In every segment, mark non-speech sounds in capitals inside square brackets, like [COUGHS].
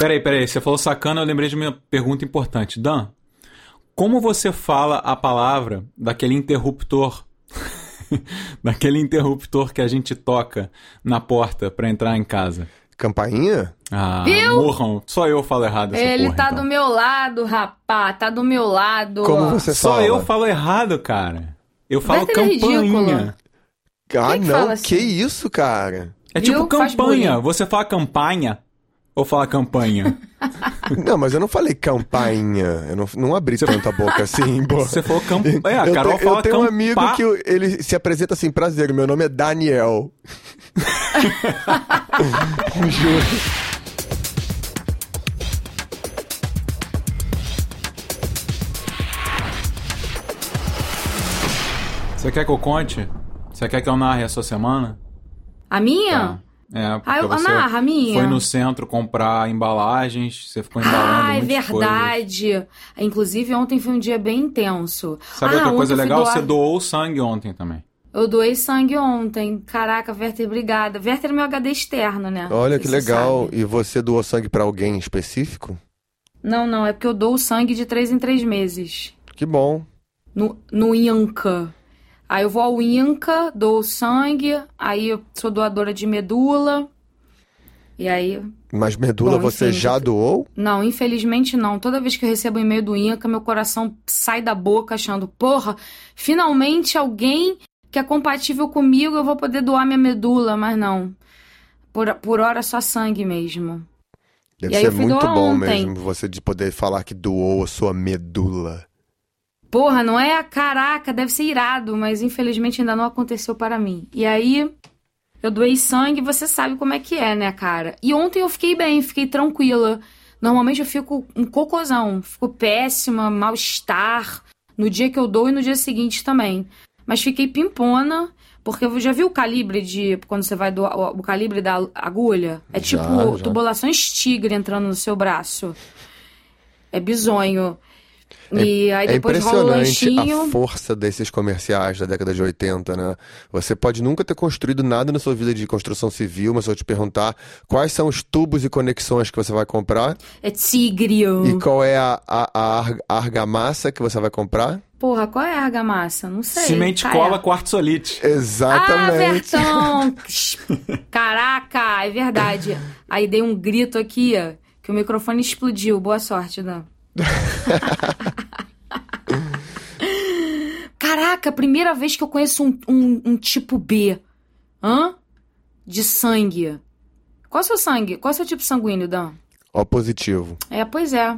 Peraí, peraí. Você falou sacana, eu lembrei de uma pergunta importante. Dan, como você fala a palavra daquele interruptor? [LAUGHS] daquele interruptor que a gente toca na porta pra entrar em casa? Campainha? Ah, Viu? morram. Só eu falo errado essa Ele porra, tá então. do meu lado, rapá. Tá do meu lado. Como você Só fala? eu falo errado, cara. Eu falo Werther é campainha. Ah, que não. assim? Que isso, cara? É Viu? tipo campanha. Você fala campanha ou fala campanha? [LAUGHS] Não, mas eu não falei campainha. Eu não, não abri tanta boca assim, pô. [LAUGHS] Você falou campanha. É, a eu, Carol tenho, fala eu tenho um campa- amigo que ele se apresenta assim, prazer, meu nome é Daniel. Juro. Você quer que eu conte? Você quer que eu narre a sua semana? A minha? É, porque Ah, eu- você narra a minha. foi no centro comprar embalagens, você ficou embalando Ah, é verdade. Inclusive, ontem foi um dia bem intenso. Sabe ah, outra coisa legal? doar- Você doou sangue ontem também. Eu doei sangue ontem. Caraca, Werther, obrigada. Werther é meu HD externo, né? Olha Você que legal. sabe. E você doou sangue pra alguém específico? Não, não, é porque eu dou sangue de três em três meses. Que bom. No, no INCA. Aí eu vou ao INCA, dou sangue, aí eu sou doadora de medula. E aí. Mas medula Bom, você enfim, já doou? Não, infelizmente não. Toda vez que eu recebo um e-mail do INCA, meu coração sai da boca achando, porra, finalmente alguém que é compatível comigo, eu vou poder doar minha medula, mas não. Por, por hora só sangue mesmo. Deve ser muito bom ontem. mesmo você de poder falar que doou a sua medula. Porra, não é? Caraca, deve ser irado, mas infelizmente ainda não aconteceu para mim. E aí, eu doei sangue, você sabe como é que é, né, cara? E ontem eu fiquei bem, fiquei tranquila. Normalmente eu fico um cocôzão, fico péssima, mal-estar, no dia que eu dou e no dia seguinte também. Mas fiquei pimpona, porque eu já viu o calibre de. Quando você vai doar o, o calibre da agulha? É Já, tipo já. tubulações tigre entrando no seu braço. É bizonho. E aí É depois rola o impressionante lanchinho. a força desses comerciais da década de 80, né? Você pode nunca ter construído nada na sua vida de construção civil, mas se eu te perguntar quais são os tubos e conexões que você vai comprar É tigre. e qual é a, a, a ar- a argamassa que você vai comprar? Porra, qual é a argamassa? Não sei. Cimente Tá, cola é. quartzolite. Ah, Exatamente. Vertão! [LAUGHS] Caraca, é verdade. Aí dei um grito aqui, ó, que o microfone explodiu. Boa sorte, Dan. [LAUGHS] Caraca, primeira vez que eu conheço um, um, um tipo B. Hã? De sangue. Qual é o seu sangue? Qual é o seu tipo sanguíneo, Dan? Ó positivo. É, pois é.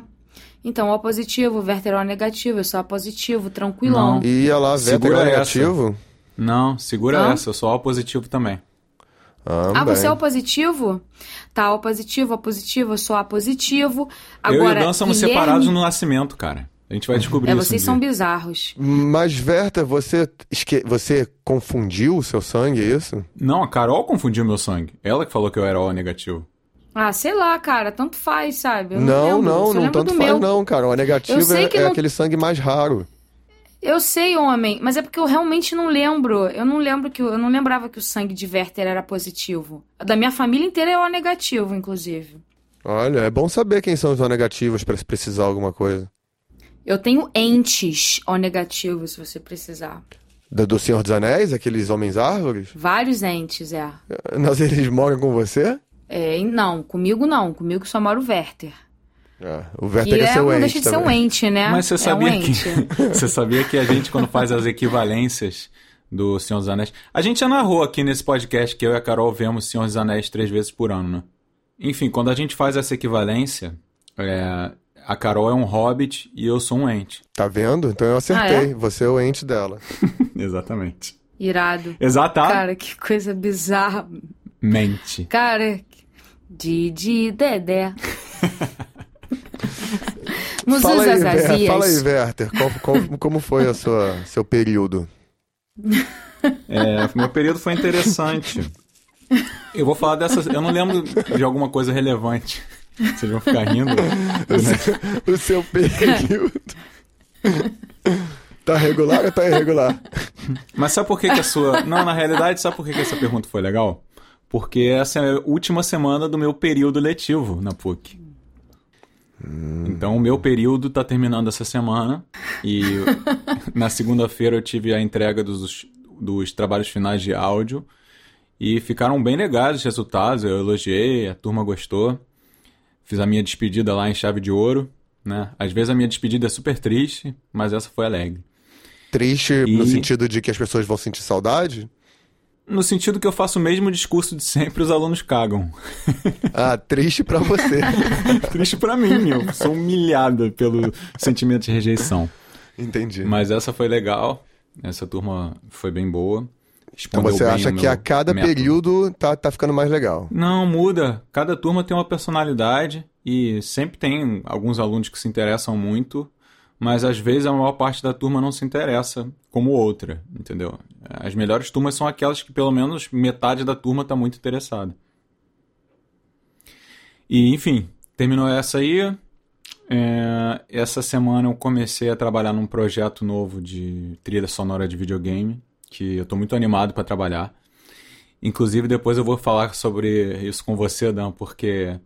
Então, O positivo, Werther O negativo, eu sou A positivo, tranquilão. Não. E ia lá, essa. negativo? Não, segura Hã? essa, eu sou O positivo também. Ah, Ah, você é. O positivo? Tá, O positivo, O positivo, eu sou A positivo. eu e Agora, o Dan somos Guilherme- separados no nascimento, cara. A gente vai descobrir É, isso. vocês um são dia. bizarros. Mas, Verta, você, esque... você confundiu o seu sangue, é isso? Não, a Carol confundiu meu sangue. Ela que falou que eu era O negativo. Ah, sei lá, cara, tanto faz, sabe? Eu não, lembro, não, não lembro tanto faz meu. não, cara. O negativo é, é não- aquele sangue mais raro. Eu sei, homem, mas é porque eu realmente não lembro. Eu não lembro que eu não lembrava que o sangue de Werther era positivo. Da minha família inteira é O negativo, inclusive. Olha, é bom saber quem são os O negativos pra se precisar alguma coisa. Eu tenho entes O negativo, se você precisar. Do, do Senhor dos Anéis, aqueles homens árvores? Vários entes, é. Mas eles moram com você? É, não, comigo não. Comigo só mora o Werther. É, o Werther é, é, seu não ente deixa de ser um também. ente, né? Mas você é um sabia que [LAUGHS] você sabia que a gente quando faz as equivalências do Senhor dos Anéis, a gente já narrou aqui nesse podcast que eu e a Carol vemos Senhor dos Anéis três vezes por ano, né? Enfim, quando a gente faz essa equivalência, é, a Carol é um hobbit e eu sou um ente. Tá vendo? Então eu acertei. Ah, é? Você é o ente dela. [LAUGHS] Exatamente. Irado. Exatamente. Cara, que coisa bizarra. Cara, Didi Dedé. [LAUGHS] [LAUGHS] Fala aí, Ver, fala aí, Werther. Qual- qual- como foi a sua, seu período? É, meu período foi interessante. Eu vou falar dessas. Eu não lembro de alguma coisa relevante. Vocês vão ficar rindo. O seu, o seu período. tá regular ou tá irregular? Mas sabe por que, que a sua. Não, na realidade, sabe por que, que essa pergunta foi legal? Porque essa é a última semana do meu período letivo na PUC. Então o meu período tá terminando essa semana e [LAUGHS] na segunda-feira eu tive a entrega dos, dos trabalhos finais de áudio e ficaram bem legais os resultados, eu elogiei, a turma gostou. Fiz a minha despedida lá em chave de ouro, né? Às vezes a minha despedida é super triste, mas essa foi alegre. Triste E- no sentido de que as pessoas vão sentir saudade? No sentido que eu faço o mesmo discurso de sempre, os alunos cagam. [LAUGHS] Ah, triste pra você. [LAUGHS] Triste pra mim, eu sou humilhada pelo sentimento de rejeição. Entendi. Mas essa foi legal, essa turma foi bem boa. então Respondeu você bem acha que a cada método. período tá, tá ficando mais legal. Não, muda. Cada turma tem uma personalidade e sempre tem alguns alunos que se interessam muito, mas às vezes a maior parte da turma não se interessa como outra, entendeu? As melhores turmas são aquelas que pelo menos metade da turma está muito interessada. E enfim, terminou essa aí. É, essa semana eu comecei a trabalhar num projeto novo de trilha sonora de videogame, que eu tô muito animado para trabalhar. Inclusive, depois eu vou falar sobre isso com você, Dan, porque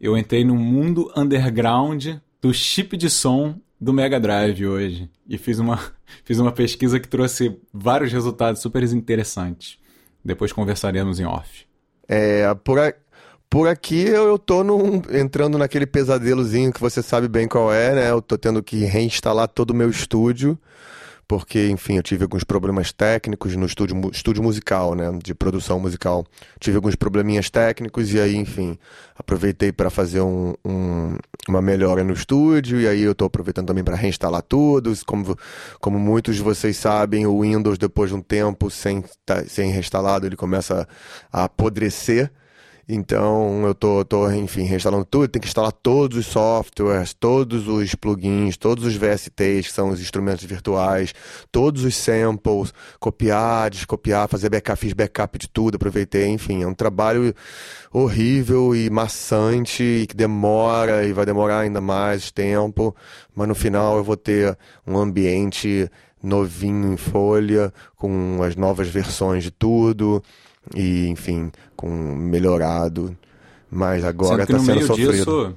eu entrei no mundo underground do chip de som do Mega Drive hoje. E fiz uma, [LAUGHS] fiz uma pesquisa que trouxe vários resultados super interessantes. Depois conversaremos em off. É, por, a- por aqui eu, eu tô num- entrando naquele pesadelozinho que você sabe bem qual é, né? Eu tô tendo que reinstalar todo o meu estúdio, porque, enfim, eu tive alguns problemas técnicos no estúdio, estúdio musical, né? De produção musical. Tive alguns probleminhas técnicos e aí, enfim, aproveitei para fazer um- um- uma melhora no estúdio e aí eu tô aproveitando também para reinstalar tudo. Como, como muitos de vocês sabem, o Windows, depois de um tempo sem, tá- sem reinstalado, ele começa a apodrecer. Então eu tô, tô, enfim, reinstalando tudo, tem que instalar todos os softwares, todos os plugins, todos os VSTs, que são os instrumentos virtuais, todos os samples, copiar, descopiar, fazer backup, fiz backup de tudo, aproveitei, enfim, é um trabalho horrível e maçante e que demora e vai demorar ainda mais tempo, mas no final eu vou ter um ambiente novinho em folha, com as novas versões de tudo e, enfim, com melhorado. Mas agora Sendo que tá no sendo meio sofrido. disso,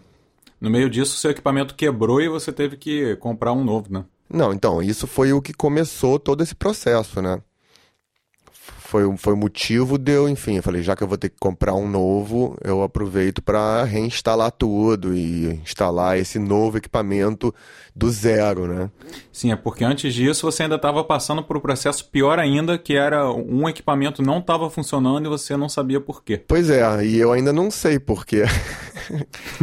no meio disso, seu equipamento quebrou e você teve que comprar um novo, né? Não, então, isso foi o que começou todo esse processo, né? Foi, o- foi o motivo de eu, enfim, eu falei, já que eu vou ter que comprar um novo, eu aproveito para reinstalar tudo e instalar esse novo equipamento do zero, né? Sim, é porque antes disso você ainda estava passando por um processo pior ainda, que era um equipamento não estava funcionando e você não sabia por quê. Pois é, e eu ainda não sei porquê. [LAUGHS]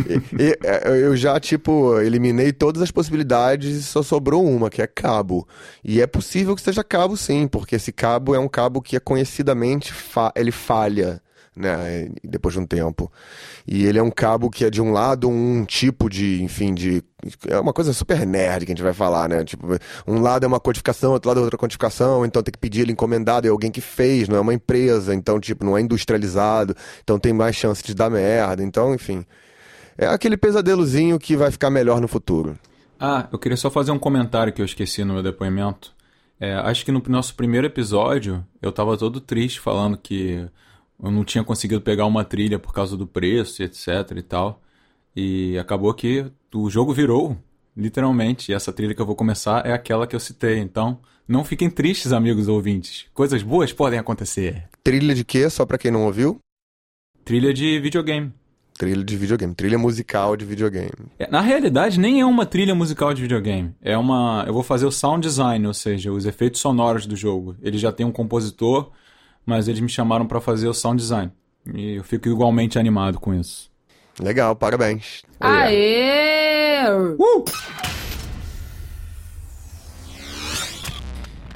E- e- eu já, tipo, eliminei todas as possibilidades e só sobrou uma, que é cabo. E é possível que seja cabo, sim, porque esse cabo é um cabo que é conhecidamente fa- ele falha, né, depois de um tempo. E ele é um cabo que é de um lado um tipo de, enfim, de é uma coisa super nerd que a gente vai falar, né? Tipo, um lado é uma codificação, outro lado é outra codificação, então tem que pedir ele encomendado, é alguém que fez, não é uma empresa, então, tipo, não é industrializado, então tem mais chance de dar merda, então, enfim. É aquele pesadelozinho que vai ficar melhor no futuro. Ah, eu queria só fazer um comentário que eu esqueci no meu depoimento. É, acho que no nosso primeiro episódio eu tava todo triste falando que eu não tinha conseguido pegar uma trilha por causa do preço, etc e tal. E acabou que o jogo virou, literalmente. E essa trilha que eu vou começar é aquela que eu citei. Então, não fiquem tristes, amigos ouvintes. Coisas boas podem acontecer. Trilha de quê? Só pra quem não ouviu? Trilha de videogame. Trilha de videogame, trilha musical de videogame. É, Na realidade, nem é uma trilha musical de videogame. É uma. Eu vou fazer o sound design, ou seja, os efeitos sonoros do jogo. Ele já tem um compositor, mas eles me chamaram pra fazer o sound design. E eu fico igualmente animado com isso. Legal, parabéns. Aê!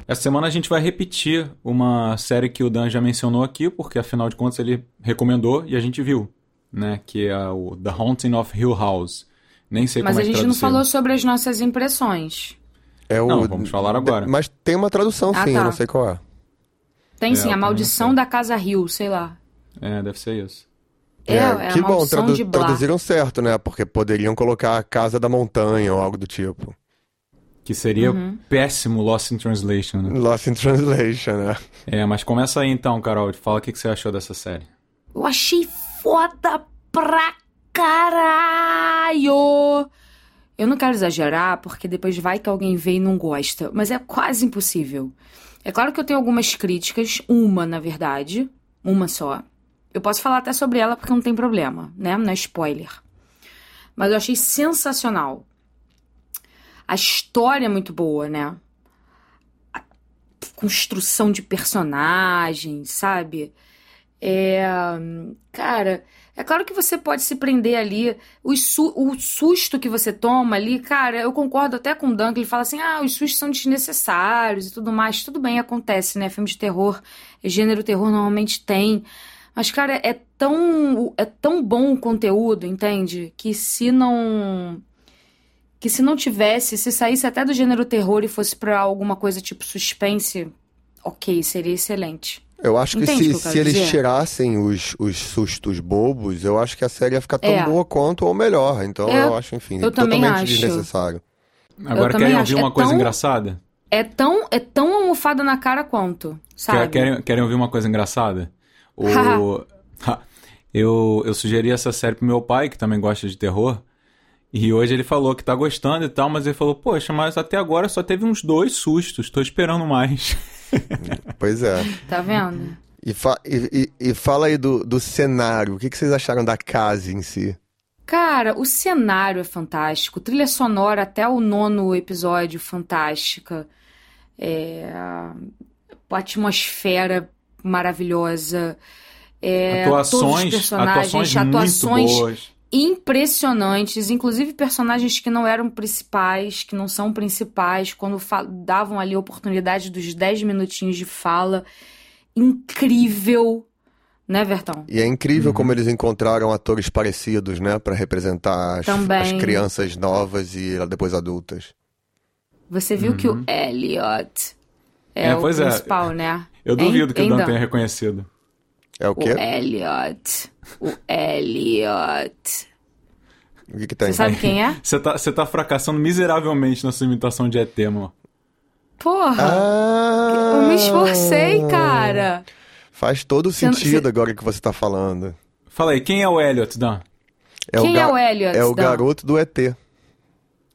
Essa semana a gente vai repetir uma série que o Dan já mencionou aqui, porque afinal de contas ele recomendou e a gente viu, né? Que é o The Haunting of Hill House. Nem sei Mas como a é que gente não traduziram. falou sobre as nossas impressões. É o... Não, vamos falar agora. Mas tem uma tradução Ah, sim, tá. eu não sei qual é. Tem É, sim, a maldição da Casa Rio, sei lá. É, deve ser isso. É, é, a que bom, maldição tradu- traduziram certo, né? Porque poderiam colocar a Casa da Montanha ou algo do tipo. Que seria Uhum. péssimo Lost in Translation, né? Lost in Translation, né? É, mas começa aí então, Carol. Fala o que que você achou dessa série. Eu achei foda pra caralho! Eu não quero exagerar, porque depois vai que alguém vê e não gosta, mas é quase impossível. É claro que eu tenho algumas críticas, uma, na verdade, uma só. Eu posso falar até sobre ela porque não tem problema, né? Não é spoiler. Mas eu achei sensacional. A história é muito boa, né? A construção de personagens, sabe? É. Cara, é claro que você pode se prender ali. O, su o susto que você toma ali, cara, eu concordo até com o Dan, que ele fala assim: ah, os sustos são desnecessários e tudo mais. Tudo bem, acontece, né? Filme de terror, gênero terror normalmente tem. Mas, cara, é tão, é tão bom o conteúdo, entende? Que se não. Que se não tivesse, se saísse até do gênero terror e fosse pra alguma coisa tipo suspense, ok, seria excelente. Eu acho que Entende o se, que eu se eles dizer? tirassem os, os sustos bobos, eu acho que a série ia ficar tão É. boa quanto ou melhor. Então É, eu acho, enfim, eu totalmente acho. desnecessário. Agora também querem acho. ouvir É uma coisa tão- engraçada? É tão, é tão almofada na cara quanto, sabe? Quer- Querem, querem ouvir uma coisa engraçada? O... [LAUGHS] eu, eu sugeri essa série pro meu pai, que também gosta de terror. E hoje ele falou que tá gostando e tal, mas ele falou, poxa, mas até agora só teve uns dois sustos, tô esperando mais. [LAUGHS] [LAUGHS] Pois é. Tá vendo? E, fa- e- e- e fala aí do, do cenário. O que, que vocês acharam da casa em si? Cara, o cenário é fantástico, trilha sonora até o nono episódio fantástica, é, a atmosfera maravilhosa, é, todos os atuações, personagens, atuações muito boas. Impressionantes, inclusive personagens que não eram principais, que não são principais, quando davam ali a oportunidade dos 10 minutinhos de fala, incrível, né, Vertão? E é incrível Uhum. como eles encontraram atores parecidos, né? Pra representar as, as crianças novas e depois adultas. Você viu que o Elliot é, É, o é. principal, né? Eu duvido que o Dan? tenha reconhecido. É o O quê? Elliot. O Elliot. O que, que tem? Você sabe quem é? Você tá, você tá fracassando miseravelmente na sua imitação de ET, mano. Porra! Ah, eu me esforcei, cara. Faz todo sentido você- agora que você tá falando. Fala aí, quem é o Elliot, Dan? Quem ga- é o Elliot, É o Dan? garoto do ET.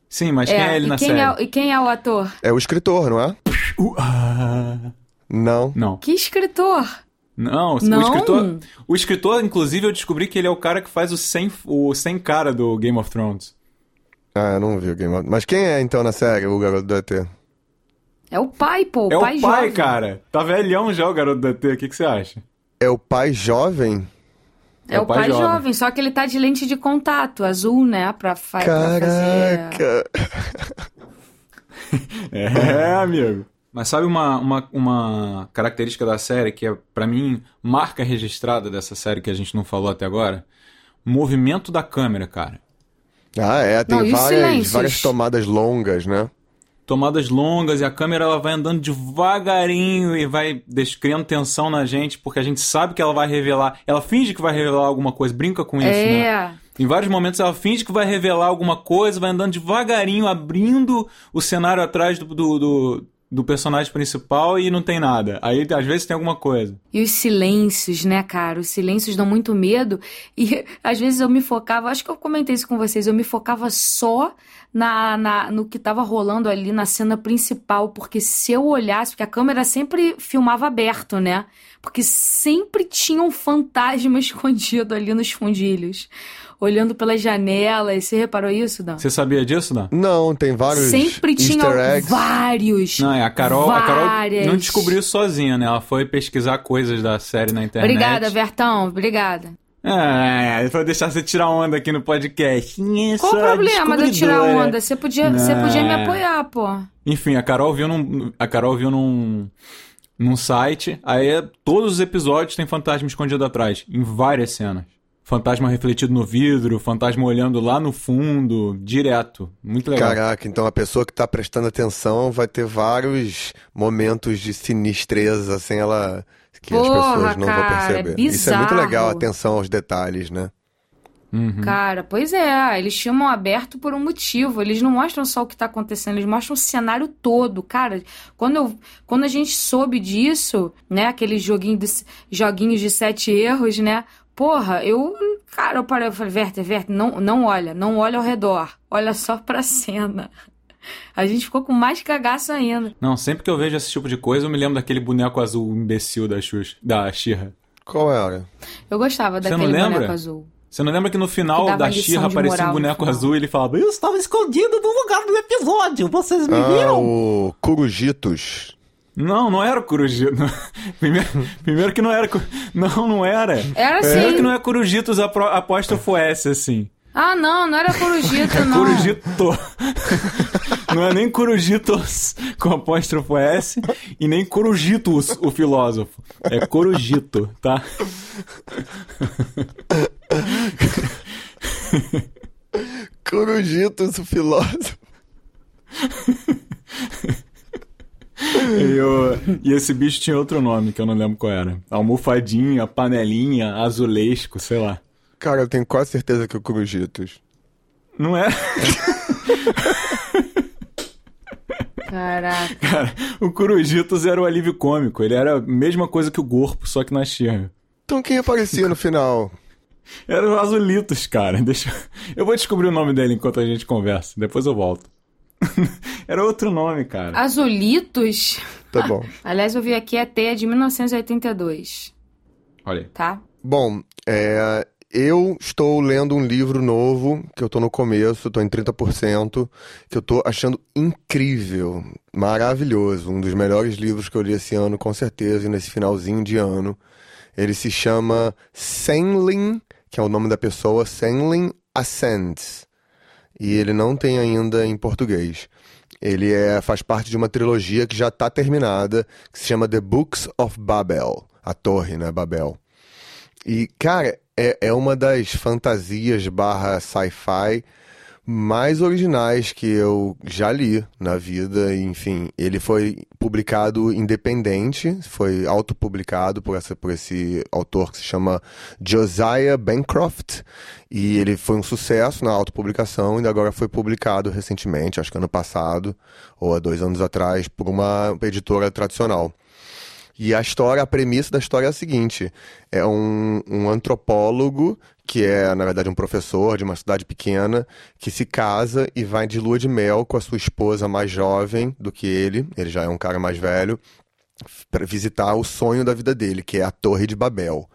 Sim, mas quem é ele e na quem série? É, e quem é o ator? É o escritor, não é? Uh, ah. Não. Não. Que escritor? Não, o Não? escritor. O escritor, inclusive, eu descobri que ele é o cara que faz o sem, o sem cara do Game of Thrones. Ah, eu não vi o Game of Mas quem é então na série o garoto do ET? É o pai, pô. O é pai o pai, jovem. cara. Tá velhão já o garoto da ET. O que, que você acha? É o pai jovem? É o pai, jovem. só que ele tá de lente de contato, azul, né? Pra, fa pra fazer. Caraca! [LAUGHS] [LAUGHS] É, amigo. Mas sabe uma, uma, uma característica da série que é, pra mim, marca registrada dessa série que a gente não falou até agora? O movimento da câmera, cara. Ah, é, tem Não, várias, várias tomadas longas, né? Tomadas longas e a câmera ela vai andando devagarinho e vai criando tensão na gente, porque a gente sabe que ela vai revelar. Ela finge que vai revelar alguma coisa, brinca com isso, né? É. Em vários momentos ela finge que vai revelar alguma coisa, vai andando devagarinho, abrindo o cenário atrás do, do, do, do personagem principal e não tem nada. Aí às vezes tem alguma coisa. E os silêncios, né, cara? Os silêncios dão muito medo. E [LAUGHS] às vezes eu me focava, acho que eu comentei isso com vocês, eu me focava só na, na, no que tava rolando ali na cena principal, porque se eu olhasse, porque a câmera sempre filmava aberto, né? Porque sempre tinha um fantasma [LAUGHS] escondido ali nos fundilhos, olhando pelas janelas. Você reparou isso, Dan? Você sabia disso, não? Não, tem vários Sempre tinha easter eggs. vários. Não, é a Carol, a Carol várias. não descobriu isso sozinha, né? Ela foi pesquisar coisas da série na internet. Obrigada, Vertão, obrigada. É, foi deixar você tirar onda aqui no podcast. Qual o problema de eu tirar onda? Você podia, você podia me Não. apoiar, pô. Enfim, a Carol viu num, a Carol viu num, num site, aí é, todos os episódios tem fantasma escondido atrás, em várias cenas. Fantasma refletido no vidro, fantasma olhando lá no fundo, direto. Muito legal. Caraca, então a pessoa que tá prestando atenção vai ter vários momentos de sinistreza sem ela. que as Porra, pessoas não cara, vão é perceber. Isso é muito legal, atenção aos detalhes, né? Uhum. Cara, pois é, eles chamam aberto por um motivo. Eles não mostram só o que tá acontecendo, eles mostram o cenário todo. Cara, quando, eu, quando a gente soube disso, né, aqueles joguinho joguinhos de sete erros, né? Porra, eu Cara, eu parei, eu falei, Werther, Werther, não, não olha, não olha ao redor, olha só pra cena. A gente ficou com mais cagaço ainda. Não, sempre que eu vejo esse tipo de coisa, eu me lembro daquele boneco azul imbecil da Xuxa, da Xirra. Qual era? Eu gostava Você daquele lembra? boneco azul. Você não lembra que no Que final dava da Xirra aparecia um boneco azul e ele falava: Eu estava escondido no lugar do episódio, vocês me Ah, viram? o Curujitos. Não, não era o Corujito. [LAUGHS] primeiro, primeiro que não era. Não, não era. Era Primeiro sim. que não é Corujitos apóstrofo S, assim. Ah, não, não era Corujito, [LAUGHS] É não. Corujito. [LAUGHS] Não é nem Corujitos com apóstrofo S e nem Corujitus, o filósofo. É Corujito, tá? Curujitos, o filósofo. [LAUGHS] E, eu- e esse bicho tinha outro nome que eu não lembro qual era. Almofadinha, panelinha, azulesco, sei lá. Cara, eu tenho quase certeza que é o Curujitos. Não é? Caraca. [LAUGHS] Cara, o Corujitos era o alívio cômico. Ele era a mesma coisa que o Gorpo, só que na Xirra. Então quem aparecia no final? Era o Azulitos, cara. Deixa... Eu vou descobrir o nome dele enquanto a gente conversa. Depois eu volto. [LAUGHS] era outro nome, cara. Azulitos. Tá bom. [LAUGHS] Aliás, eu vi aqui a teia de 1982, Olha aí. tá? Bom, é, eu estou lendo um livro novo, que eu tô no começo, tô em 30%, que eu tô achando incrível, maravilhoso. Um dos melhores livros que eu li esse ano, com certeza, e nesse finalzinho de ano. Ele se chama Senlin, que é o nome da pessoa, Senlin Ascends. E ele não tem ainda em português. Ele é, faz parte de uma trilogia que já está terminada, que se chama The Books of Babel. A torre, né? Babel. E, cara, é, é uma das fantasias barra sci-fi mais originais que eu já li na vida. Enfim, ele foi publicado independente, foi autopublicado por, essa, por esse autor que se chama Josiah Bancroft. E ele foi um sucesso na autopublicação e agora foi publicado recentemente, acho que ano passado, ou há dois anos atrás, por uma editora tradicional. E a história, a premissa da história é a seguinte: é um, um antropólogo, que é, na verdade, um professor de uma cidade pequena, que se casa e vai de lua de mel com a sua esposa mais jovem do que ele, ele já é um cara mais velho, para visitar o sonho da vida dele, que é a Torre de Babel.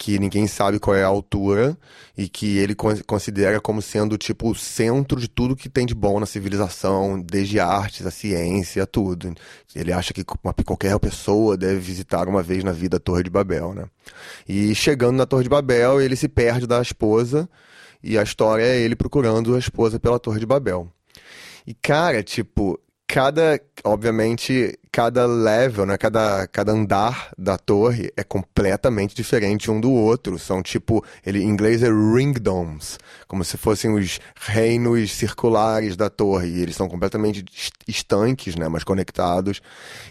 Que ninguém sabe qual é a altura e que ele con- considera como sendo tipo o centro de tudo que tem de bom na civilização, desde artes, a ciência, tudo. Ele acha que qualquer pessoa deve visitar uma vez na vida a Torre de Babel, né? E chegando na Torre de Babel, ele se perde da esposa e a história é ele procurando a esposa pela Torre de Babel. E cara, tipo, cada, obviamente, cada level, né, cada, cada andar da torre é completamente diferente um do outro. São tipo, ele em inglês é ringdoms, como se fossem os reinos circulares da torre. E eles são completamente est- estanques, né, mas conectados.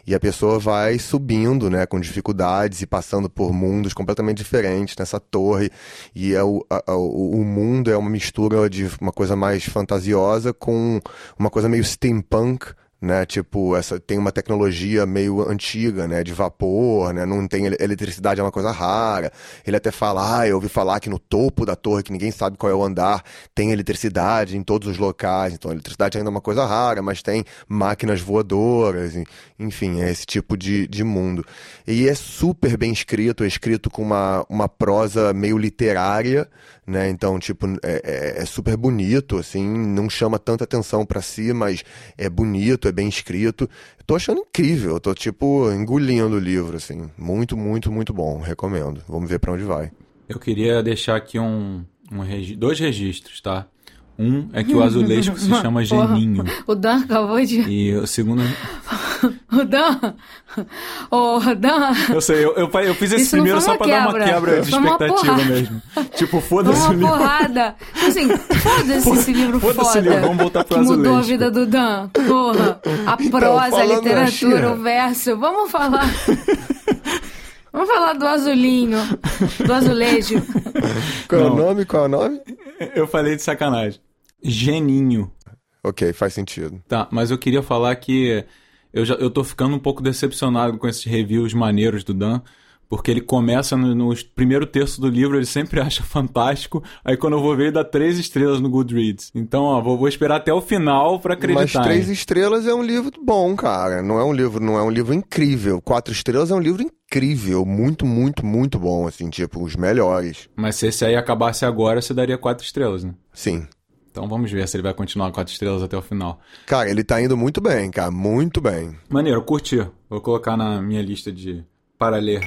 E a pessoa vai subindo, né, com dificuldades e passando por mundos completamente diferentes nessa torre. E é o, a- o, o mundo é uma mistura de uma coisa mais fantasiosa com uma coisa meio steampunk, né? Tipo, essa tem uma tecnologia meio antiga, né? De vapor, né? Não tem ele- eletricidade, é uma coisa rara. Ele até fala, ah, eu ouvi falar que no topo da torre, que ninguém sabe qual é o andar, tem eletricidade em todos os locais. Então, eletricidade ainda é uma coisa rara, mas tem máquinas voadoras, enfim, é esse tipo de, de mundo. E é super bem escrito, é escrito com uma, uma prosa meio literária, né? Então, tipo, é, é- é super bonito, assim, não chama tanta atenção pra si, mas é bonito, é bem escrito. Tô achando incrível, eu tô, tipo, engolindo o livro, assim. Muito, muito, muito bom, recomendo. Vamos ver pra onde vai. Eu queria deixar aqui um, um dois registros, tá? Um é que o azulejo [LAUGHS] se chama. Geninho. O Dan acabou de. E o segundo. [LAUGHS] O Dan. Ô, Dan. Eu sei, eu, eu, eu fiz esse Isso primeiro só uma pra dar uma quebra. quebra de Foi uma expectativa mesmo. Tipo, foda-se o uma livro. porrada. Assim, foda-se esse livro Foda-se foda. o livro, vamos voltar pro Que mudou a azulejo. vida do Dan. Porra. A prosa, a falando literatura, Xirra. o verso. Vamos falar. Vamos falar do azulinho. Do azulejo. Qual é o nome? Qual é o nome? Eu falei de sacanagem. Geninho. Ok, faz sentido. Tá, mas eu queria falar que eu, já, eu tô ficando um pouco decepcionado com esses reviews maneiros do Dan, Porque ele começa no, no, primeiro terço do livro, ele sempre [LAUGHS] acha fantástico. Aí quando eu vou ver, ele dá três estrelas no Goodreads. Então, ó, vou, vou esperar até o final para acreditar. Mas três estrelas é um livro bom, cara. Não é um livro, não é um livro incrível. Quatro estrelas é um livro incrível, muito, muito, muito bom, assim, tipo, os melhores. Mas se esse aí acabasse agora, você daria quatro estrelas, né? Sim. Então vamos ver se ele vai continuar quatro estrelas até o final. Cara, ele tá indo muito bem, cara, muito bem. Maneiro, curti. Vou colocar na minha lista de para ler.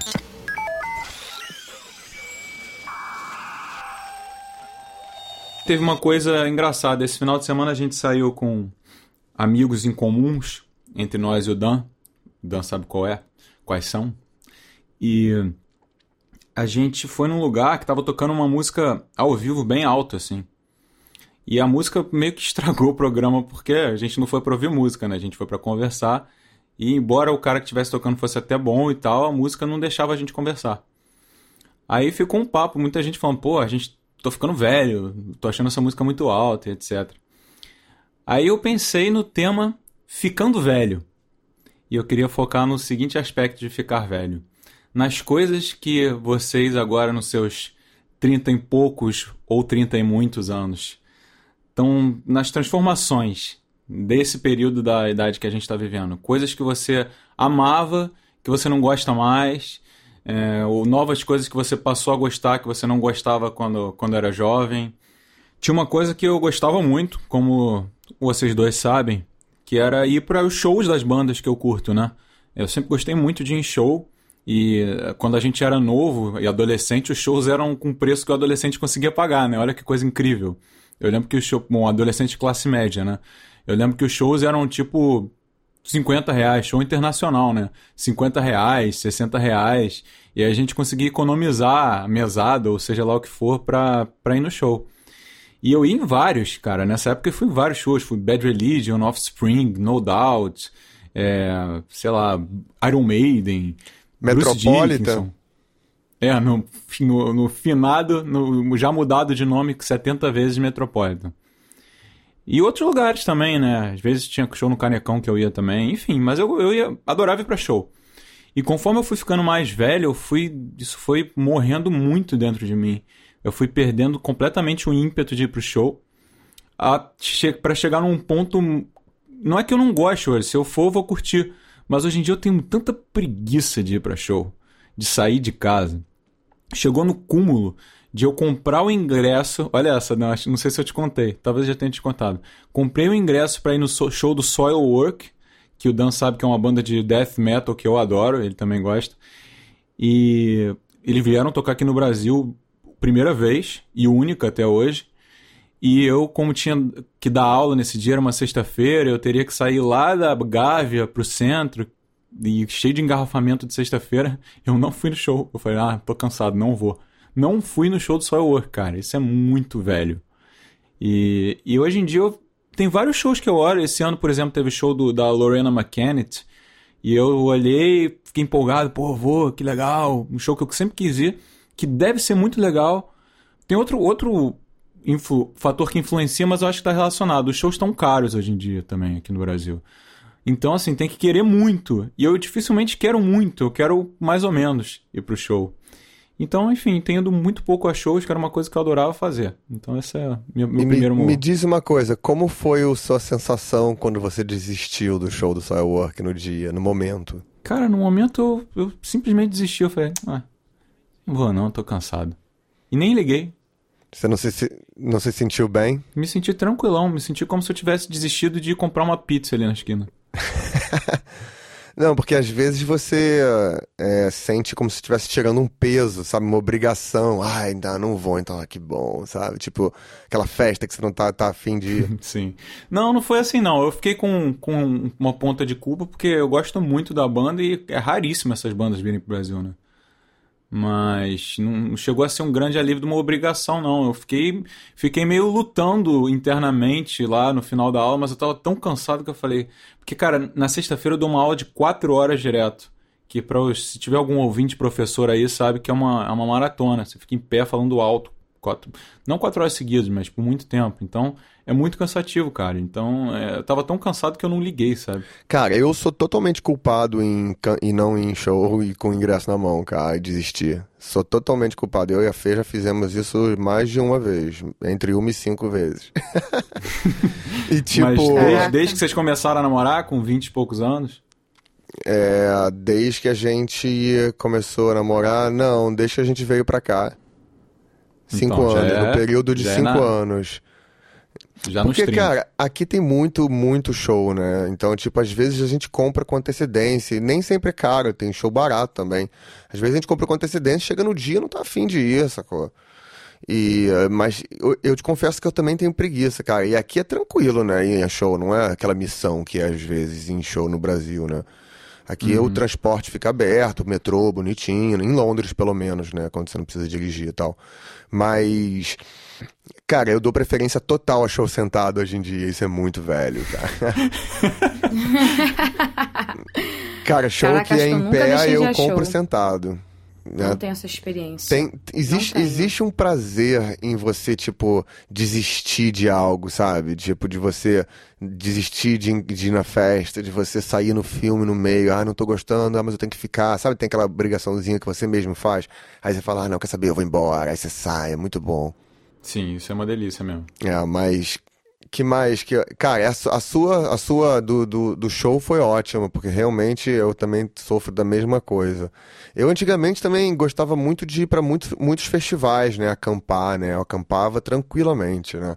Teve uma coisa engraçada. Esse final de semana a gente saiu com amigos em comuns entre nós e o Dan. O Dan sabe qual é, quais são. E a gente foi num lugar que tava tocando uma música ao vivo bem alto, assim. E a música meio que estragou o programa porque a gente não foi para ouvir música, né? A gente foi para conversar. E embora o cara que estivesse tocando fosse até bom e tal, a música não deixava a gente conversar. Aí ficou um papo, muita gente falando, pô, a gente tô ficando velho, tô achando essa música muito alta, etc. Aí eu pensei no tema ficando velho. E eu queria focar no seguinte aspecto de ficar velho. Nas coisas que vocês agora nos seus 30 e poucos ou 30 e muitos anos então, nas transformações desse período da idade que a gente está vivendo, coisas que você amava, que você não gosta mais, é, ou novas coisas que você passou a gostar que você não gostava quando, quando era jovem. Tinha uma coisa que eu gostava muito, como vocês dois sabem, que era ir para os shows das bandas que eu curto, né? Eu sempre gostei muito de ir em show. E quando a gente era novo e adolescente, os shows eram com preço que o adolescente conseguia pagar, né? Olha que coisa incrível. Eu lembro que o show. Bom, adolescente classe média, né? Eu lembro que os shows eram tipo 50 reais, show internacional, né? 50 reais, 60 reais. E a gente conseguia economizar mesada, ou seja lá o que for, pra, pra ir no show. E eu ia em vários, cara. Nessa época eu fui em vários shows. Fui Bad Religion, Offspring, No Doubt, é, sei lá, Iron Maiden, Metropolitan. É, no, no, no finado, no, já mudado de nome 70 vezes Metropolitan. E outros lugares também, né? Às vezes tinha show no Canecão que eu ia também, enfim, mas eu, eu ia, adorava ir pra show. E conforme eu fui ficando mais velho, eu fui, isso foi morrendo muito dentro de mim. Eu fui perdendo completamente o ímpeto de ir pro show. para chegar num ponto. Não é que eu não gosto hoje, se eu for, eu vou curtir. Mas hoje em dia eu tenho tanta preguiça de ir pra show, de sair de casa chegou no cúmulo de eu comprar o ingresso. Olha essa, não, não sei se eu te contei, talvez eu já tenha te contado. Comprei o ingresso para ir no show do Soilwork, que o Dan sabe que é uma banda de death metal que eu adoro, ele também gosta. E eles vieram tocar aqui no Brasil primeira vez e única até hoje. E eu, como tinha que dar aula nesse dia, era uma sexta-feira, eu teria que sair lá da Gávea pro centro, e cheio de engarrafamento de sexta-feira, [LAUGHS] eu não fui no show. Eu falei, ah, tô cansado, não vou. Não fui no show do Soilwork, cara. Isso é muito velho. E, e hoje em dia eu, tem vários shows que eu olho. Esse ano, por exemplo, teve show do, da Lorena McKennitt. E eu olhei, fiquei empolgado, pô, vou, que legal. Um show que eu sempre quis ir, que deve ser muito legal. Tem outro, outro fator que influencia, mas eu acho que está relacionado. Os shows estão caros hoje em dia também aqui no Brasil. Então, assim, tem que querer muito. E eu dificilmente quero muito, eu quero mais ou menos ir pro show. Então, enfim, tenho ido muito pouco a shows, que era uma coisa que eu adorava fazer. Então, esse é meu, meu primeiro me, me diz uma coisa, como foi a sua sensação quando você desistiu do show do Soilwork no dia, no momento? Cara, no momento eu, eu simplesmente desisti. Eu falei, ah, não vou não, tô cansado. E nem liguei. Você não se, não se sentiu bem? Me senti tranquilão, me senti como se eu tivesse desistido de comprar uma pizza ali na esquina. [LAUGHS] Não, porque às vezes você é, sente como se estivesse tirando um peso, sabe? Uma obrigação. Ai, ainda não vou, então, ah, que bom, sabe? Tipo, aquela festa que você não tá, tá afim de. [LAUGHS] Sim. Não, não foi assim, não. Eu fiquei com, com uma ponta de culpa porque eu gosto muito da banda e é raríssimo essas bandas virem pro Brasil, né? Mas não chegou a ser um grande alívio de uma obrigação, não. Eu fiquei, fiquei meio lutando internamente lá no final da aula, mas eu tava tão cansado que eu falei. Porque, cara, na sexta-feira eu dou uma aula de quatro horas direto. Que pra, se tiver algum ouvinte professor aí, sabe que é uma, é uma maratona. Você fica em pé falando alto quatro, não quatro horas seguidas, mas por muito tempo. Então, é muito cansativo, cara. Então, é, eu tava tão cansado que eu não liguei, sabe? Cara, eu sou totalmente culpado em, e não em show e com ingresso na mão, cara, e desistir. Sou totalmente culpado. Eu e a Fê já fizemos isso mais de uma vez, entre uma e cinco vezes. [LAUGHS] e tipo. Mas desde, desde que vocês começaram a namorar, com 20 e poucos anos? É, desde que a gente começou a namorar, não, desde que a gente veio pra cá. Cinco então, anos, é, no período de é cinco é anos. Já Porque, cara, aqui tem muito, muito show, né? Então, tipo, às vezes a gente compra com antecedência. E nem sempre é caro, tem show barato também. Às vezes a gente compra com antecedência, chega no dia não tá afim de ir, sacou? E, mas eu, eu, te confesso que eu também tenho preguiça, cara. E aqui é tranquilo, né? Em show, não é aquela missão que é, às vezes em show no Brasil, né? Aqui uhum. o transporte fica aberto, o metrô bonitinho, em Londres pelo menos, né? Quando você não precisa dirigir e tal. Mas, cara, eu dou preferência total a show sentado hoje em dia. Isso é muito velho, cara. [LAUGHS] cara, show Caraca, que é em pé eu compro show. sentado. Né? Não tenho essa experiência. Tem, existe, existe um prazer em você, tipo, desistir de algo, sabe? Tipo, de você desistir de, de ir na festa, de você sair no filme no meio, ah, não tô gostando, ah, mas eu tenho que ficar, sabe? Tem aquela obrigaçãozinha que você mesmo faz. Aí você fala, ah, não, quer saber, eu vou embora. Aí você sai, é muito bom. Sim, isso é uma delícia mesmo. É, mas que mais que cara a sua a sua do, do, do, show foi ótima porque realmente eu também sofro da mesma coisa eu antigamente também gostava muito de ir para muitos muitos festivais né acampar né eu acampava tranquilamente né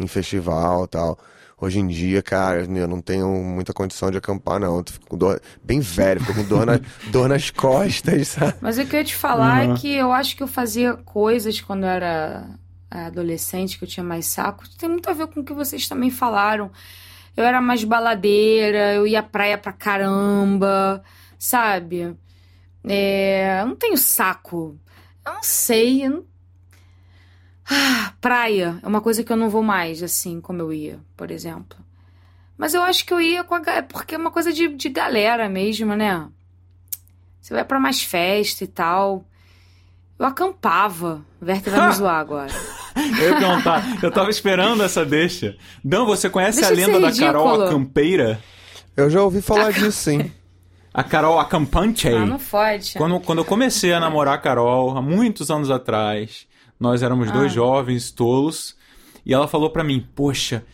em festival tal hoje em dia cara eu não tenho muita condição de acampar não eu fico com dor bem velho fico com dor, na, [LAUGHS] dor nas costas sabe mas o que eu ia te falar uhum. é que eu acho que eu fazia coisas quando eu era adolescente, que eu tinha mais saco, tem muito a ver com o que vocês também falaram. Eu era mais baladeira, eu ia à praia pra caramba, sabe? É, eu não tenho saco. Eu não sei. Eu não... Ah, praia é uma coisa que eu não vou mais, assim, como eu ia, por exemplo. Mas eu acho que eu ia com a. Porque é uma coisa de, de galera mesmo, né? Você vai para mais festa e tal. Eu acampava. Werther vai me [LAUGHS] zoar agora. Eu ia perguntar, eu tava esperando essa deixa. Não, você conhece Deixa a lenda da Carol a Campeira? Eu já ouvi falar disso, sim. A Carol Acampante. Ah, não pode. Quando, quando eu comecei a namorar a Carol, há muitos anos atrás, nós éramos dois ah. jovens tolos, e ela falou para mim, poxa,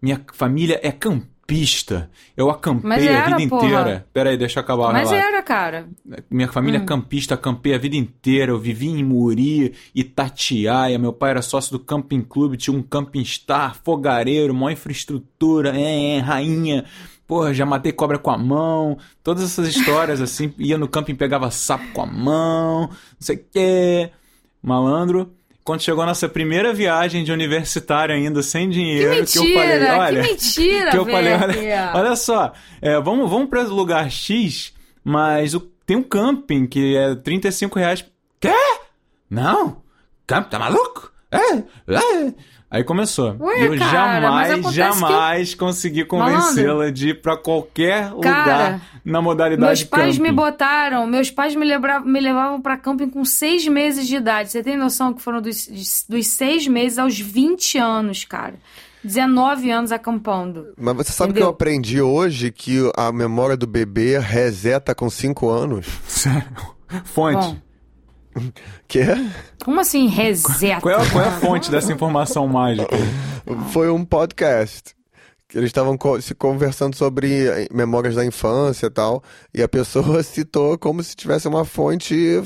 minha família é campista campista. Eu acampei era, a vida porra. inteira. Pera aí, deixa eu acabar Mas era, cara. Minha família hum. campista, acampei a vida inteira. Eu vivi em Muri, Itatiaia. Meu pai era sócio do Camping Clube, tinha um Camping Star, fogareiro, maior infraestrutura, é, é, rainha. Porra, já matei cobra com a mão. Todas essas histórias, assim. Ia no camping, pegava sapo com a mão, não sei o quê. Malandro quando chegou a nossa primeira viagem de universitário ainda, sem dinheiro, que, mentira, que eu falei, olha, que mentira, que eu falei, olha, olha só, é, vamos, vamos para lugar X, mas o, tem um camping que é 35 reais. Quê? Não? Camping, tá maluco? É, é. Aí começou. Ué, eu cara, jamais, jamais que... consegui convencê-la de ir pra qualquer cara, lugar na modalidade Meus pais camping. me botaram, meus pais me, levavam, me levavam pra camping com seis meses de idade. Você tem noção que foram dos, dos seis meses aos 20 anos, cara. 19 anos acampando. Mas você sabe Entendeu? que eu aprendi hoje que a memória do bebê reseta com 5 anos? Sério? Fonte. Bom, [LAUGHS] Que? Como assim reseta? Qual é, qual é a fonte dessa informação mágica? [LAUGHS] Foi um podcast. Eles estavam se conversando sobre eh, memórias da infância e tal, e a pessoa [LAUGHS] citou como se tivesse uma fonte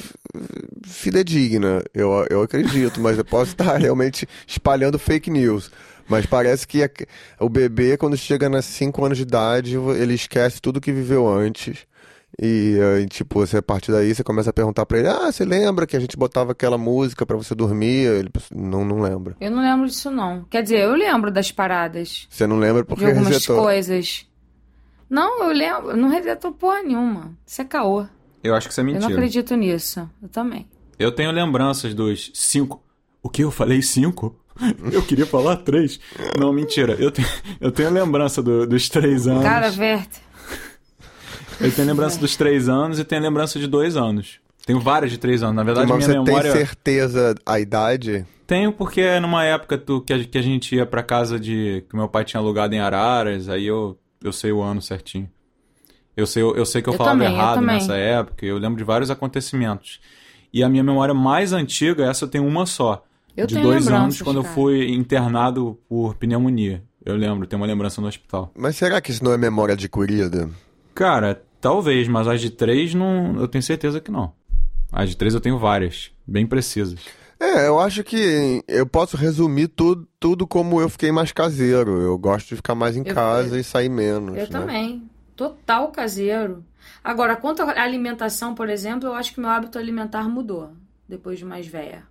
fidedigna. Eu, eu acredito, mas eu posso estar realmente espalhando fake news. Mas parece que o bebê, quando chega nos 5 anos de idade, ele esquece tudo que viveu antes e, tipo, você, a partir daí você começa a perguntar pra ele: Ah, você lembra que a gente botava aquela música para você dormir? Ele não, não lembra. Eu não lembro disso, não. Quer dizer, eu lembro das paradas. Você não lembra porque de algumas resetou. coisas. Não, eu lembro. Não resetou porra nenhuma. Isso é caô. Eu acho que isso é mentira. Eu não acredito nisso. Eu também. Eu tenho lembranças dos cinco. O que? Eu falei cinco? [LAUGHS] Eu queria falar três. Não, mentira. Eu tenho, eu tenho lembrança do, dos três anos. Cara, Verte. Eu tenho lembrança dos três anos e tenho lembrança de dois anos. Tenho várias de três anos. Na verdade, Mas minha você memória. tem certeza a idade? Tenho porque é numa época tu, que, a, que a gente ia pra casa de. que meu pai tinha alugado em Araras, aí eu, eu sei o ano certinho. Eu sei, eu, eu sei que eu, Eu falava também, eu errado também. nessa época, eu lembro de vários acontecimentos. E a minha memória mais antiga, essa eu tenho uma só. Eu de tenho dois anos, quando eu cara. fui internado por pneumonia. Eu lembro, tenho uma lembrança no hospital. Mas será que isso não é memória adquirida? Cara, talvez, mas as de três não. Eu tenho certeza que não. As de três eu tenho várias, bem precisas. É, eu acho que eu posso resumir tudo, tudo como eu fiquei mais caseiro. Eu gosto de ficar mais em Eu- casa e sair menos. Eu né? também. Total caseiro. Agora, quanto à alimentação, por exemplo, eu acho que meu hábito alimentar mudou depois de mais velha.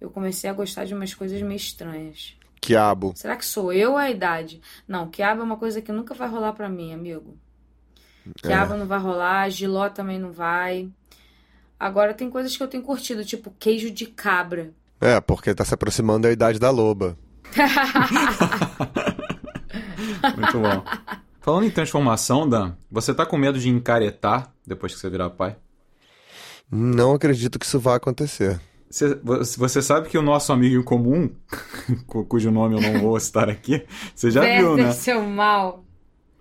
Eu comecei a gostar de umas coisas meio estranhas. Quiabo. Será que sou eu ou a idade? Não, quiabo é uma coisa que nunca vai rolar pra mim, amigo. Quiabo não vai rolar, giló também não vai. Agora tem coisas que eu tenho curtido, tipo queijo de cabra. É, porque tá se aproximando da idade da loba. [LAUGHS] Muito bom. Falando em transformação, Dan, você tá com medo de encaretar depois que você virar pai? Não acredito que isso vá acontecer. Você, você sabe que o nosso amigo em comum, [LAUGHS] cu- cujo nome eu não vou citar aqui, você já viu, né? seu mal.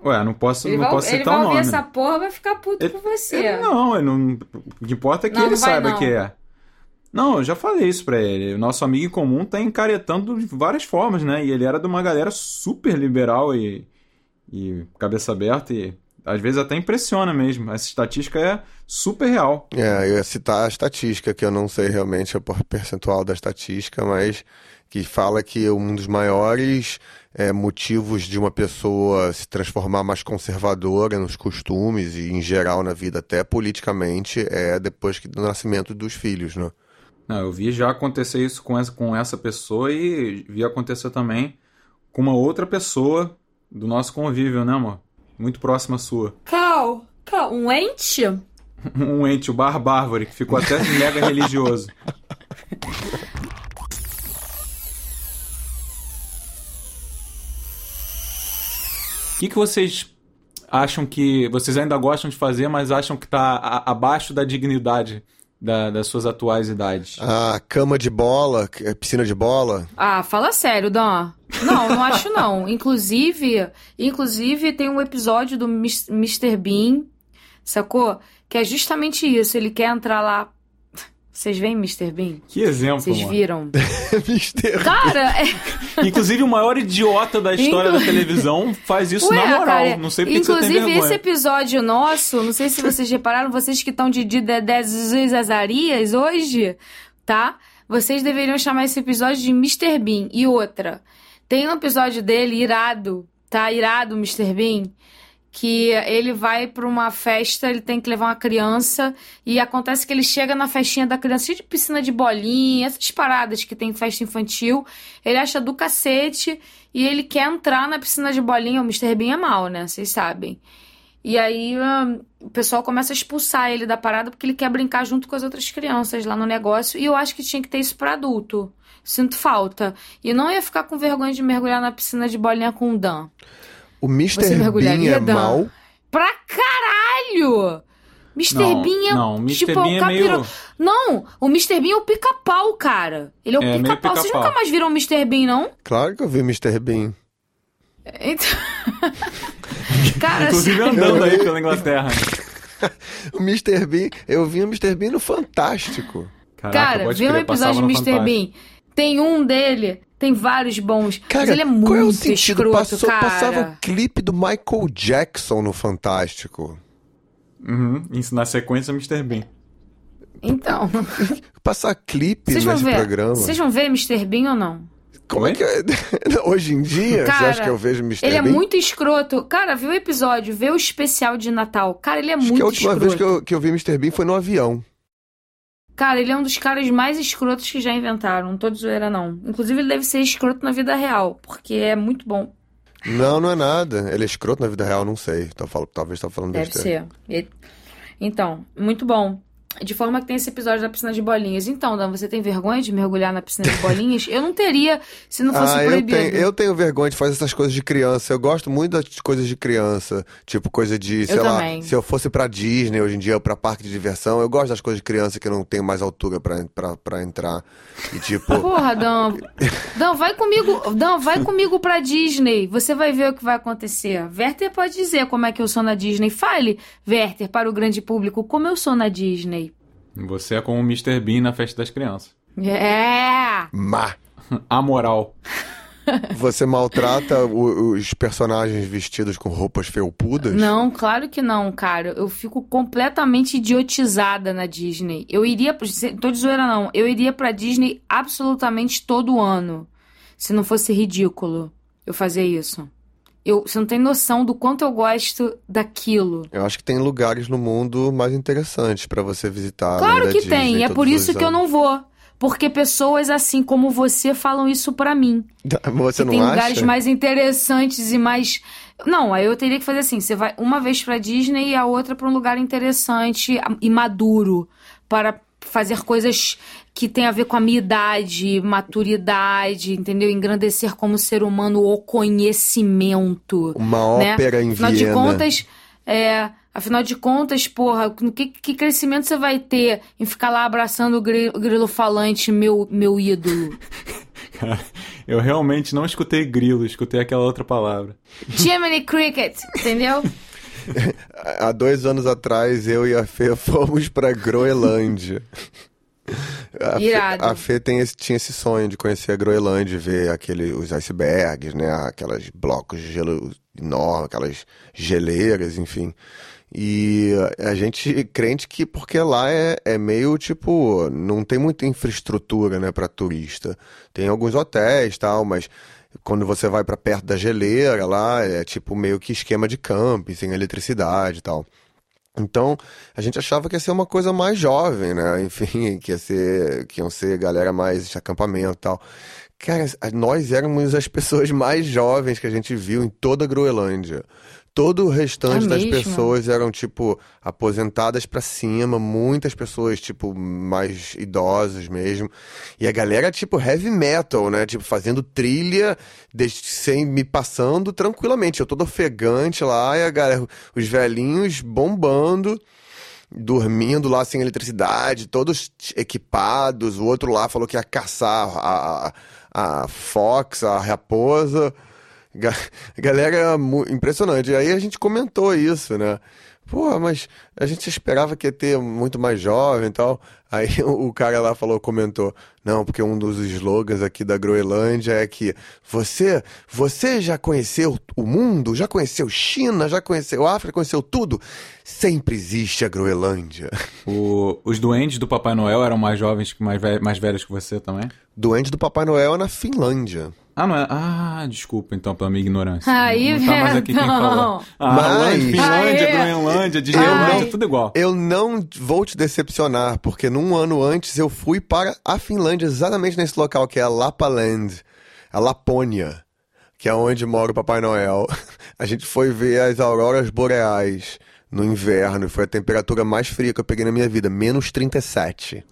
Ué, não posso, Ele não vai, posso ele citar vai o ouvir nome. essa porra vai ficar puto Ele- com você. Ele não, ele não, o que importa é que Não, ele não vai saiba que é. Não, eu já falei isso pra ele. O nosso amigo em comum tá encaretando de várias formas, né? E ele era de uma galera super liberal e, e cabeça aberta e às vezes até impressiona mesmo. Essa estatística é super real. É, eu ia citar a estatística, que eu não sei realmente o percentual da estatística, mas que fala que um dos maiores é, motivos de uma pessoa se transformar mais conservadora nos costumes e em geral na vida, até politicamente, é depois que, do nascimento dos filhos, né? Não, eu vi já acontecer isso com essa, com essa pessoa e vi acontecer também com uma outra pessoa do nosso convívio, né, amor? Muito próxima sua. Cal, cal, um ente? [LAUGHS] Um ente, o Bar Bárbaro, que ficou até mega religioso. [LAUGHS] O que, que vocês acham que. Vocês ainda gostam de fazer, mas acham que tá a- abaixo da dignidade da- das suas atuais idades? A cama de bola, é piscina de bola, Ah, fala sério, Dan. Não, não acho não. [LAUGHS] Inclusive, inclusive tem um episódio do Mr. Bean, sacou? Que é justamente isso. Ele quer entrar lá. Vocês veem Mr. Bean? Que exemplo, Vocês viram? [LAUGHS] Mister. Cara, é... Inclusive, o maior idiota da história Inclu- da televisão faz isso Ué, na moral. cara, não sei porque que você tem Inclusive, esse episódio nosso, não sei se vocês repararam, vocês que estão de Azarias hoje, tá? Vocês deveriam chamar esse episódio de Mr. Bean. E outra, tem um episódio dele irado, tá? Irado, Mr. Bean. Que ele vai pra uma festa, ele tem que levar uma criança, e acontece que ele chega na festinha da criança, cheio de piscina de bolinha, essas paradas que tem em festa infantil. Ele acha do cacete e ele quer entrar na piscina de bolinha. O Mr. Bean é mal, né? Vocês sabem. E aí hum, o pessoal começa a expulsar ele da parada porque ele quer brincar junto com as outras crianças lá no negócio. E eu acho que tinha que ter isso pra adulto. Sinto falta. E não ia ficar com vergonha de mergulhar na piscina de bolinha com o Dan. O Mr. Bean é Dan? mal. Pra caralho! Mr. Não, Bean é. não, o Mr. tipo, Bean é o capiro- meio- Não, o Mr. Bean é o pica-pau, cara. Ele é o É, pica-pau. Vocês pica-pau. nunca mais viram o Mr. Bean, não? Claro que eu vi Mr. Bean. Então... [LAUGHS] cara, Inclusive sério. andando aí pela Inglaterra. [LAUGHS] O Mr. Bean, eu vi o Mr. Bean no Fantástico. Caraca, Cara, vê um episódio de Mr. Fantástico. Bean. Tem um dele, tem vários bons. mas Cara, ele é muito qual é o sentido? escroto, Passou, cara. passava o clipe do Michael Jackson no Fantástico. Uhum, isso na sequência, Mr. Bean. Então, [LAUGHS] Passar clipe vocês nesse ver. programa. Vocês vão ver Mr. Bean ou não? Como é que é? [LAUGHS] Hoje em dia, você Cara, acha que eu vejo Mr. Ele é Bean? muito escroto. Cara, vê o episódio, vê o especial de Natal. Cara, ele é Acho muito que a última escroto. vez que eu, que eu vi Mr. Bean foi no avião. Cara, ele é um dos caras mais escrotos que já inventaram. Não tô de zoeira, não. Inclusive, ele deve ser escroto na vida real, porque é muito bom. Não, não é nada. Ele é escroto na vida real, não sei. Tô falando, talvez tô falando Deve besteira. ser. E- Então, muito bom. De forma que tem esse episódio da piscina de bolinhas. Então, Dan, você tem vergonha de mergulhar na piscina de bolinhas? eu não teria se não fosse ah, proibido. Eu tenho, eu tenho vergonha de fazer essas coisas de criança. Eu gosto muito das coisas de criança. Tipo, coisa de, sei Eu lá, também. se eu fosse pra Disney hoje em dia, ou pra parque de diversão, eu gosto das coisas de criança que não tem mais altura pra, pra, pra entrar. E tipo. [LAUGHS] Porra, Dan. [LAUGHS] Dan, vai comigo. Dan, vai comigo pra Disney. Você vai ver o que vai acontecer. Werther pode dizer como é que eu sou na Disney. Fale, Werther, para o grande público, como eu sou na Disney. Você é como o Mr. Bean na festa das crianças. É! Má. [LAUGHS] A moral. [LAUGHS] Você maltrata o- os personagens vestidos com roupas felpudas? Não, claro que não, cara. Eu fico completamente idiotizada na Disney. Eu iria. Tô de zoeira, não. Eu iria pra Disney absolutamente todo ano. Se não fosse ridículo eu fazer isso. Eu, você não tem noção do quanto eu gosto daquilo. Eu acho que tem lugares no mundo mais interessantes pra você visitar. Claro que Disney tem, e é por isso que eu não vou. Porque pessoas assim como você falam isso pra mim. [LAUGHS] Você que não tem acha? lugares mais interessantes e mais. Não, aí eu teria que fazer assim: você vai uma vez pra Disney e a outra pra um lugar interessante e maduro para fazer coisas que tem a ver com a minha idade, maturidade, entendeu? Engrandecer como ser humano o conhecimento. Uma né? ópera em Afinal Viena. de contas, é, afinal de contas, porra, que, que crescimento você vai ter em ficar lá abraçando o grilo, grilo falante, meu, meu ídolo? [LAUGHS] Cara, eu realmente não escutei grilo, escutei aquela outra palavra. Jiminy Cricket, entendeu? [LAUGHS] Há dois anos atrás, eu e a Fê fomos pra Groenlândia. [LAUGHS] A Fê, Irado. a Fê tem esse- tinha esse sonho de conhecer a Groenlândia, ver aquele, os icebergs, né? Aquelas blocos de gelo enormes, aquelas geleiras, enfim. E a gente crente que porque lá é, é meio tipo, não tem muita infraestrutura, né, para turista. Tem alguns hotéis e tal, mas quando você vai para perto da geleira lá, é tipo meio que esquema de camping, sem eletricidade e tal. Então, a gente achava que ia ser uma coisa mais jovem, né? [LAUGHS] Enfim, que ia ser, que iam ser galera mais de acampamento e tal. Cara, nós éramos as pessoas mais jovens que a gente viu em toda a Groenlândia. Todo o restante É das mesmo? pessoas eram, tipo, aposentadas pra cima, muitas pessoas, tipo, mais idosas mesmo. E a galera, tipo, heavy metal, né? Tipo, fazendo trilha, sem me passando tranquilamente. Eu todo ofegante lá, e a galera, os velhinhos bombando dormindo lá sem eletricidade, todos equipados. O outro lá falou que ia caçar a, a, a Fox, a raposa. Ga- Galera, é impressionante. Aí a gente comentou isso, né? Pô, mas a gente esperava que ia ter muito mais jovem e tal. Aí [LAUGHS] o cara lá falou, comentou, não, porque um dos slogans aqui da Groenlândia é que você, você já conheceu o mundo, já conheceu China, já conheceu África, conheceu tudo. Sempre existe a Groenlândia. [LAUGHS] O- os duendes do Papai Noel eram mais jovens, que mais, mais velhos que você também? Doente do Papai Noel é na Finlândia. Ah, não é? Ah, desculpa então pela minha ignorância. Aí, não tá mais aqui quem falou. Ah, Mas- Finlândia. Groenlândia, Disneylândia, Ai. tudo igual. Eu não vou te decepcionar, porque num ano antes eu fui para a Finlândia, exatamente nesse local, que é a Lapaland, a Lapônia, que é onde mora o Papai Noel. [LAUGHS] A gente foi ver as auroras boreais no inverno, e foi a temperatura mais fria que eu peguei na minha vida, menos 37.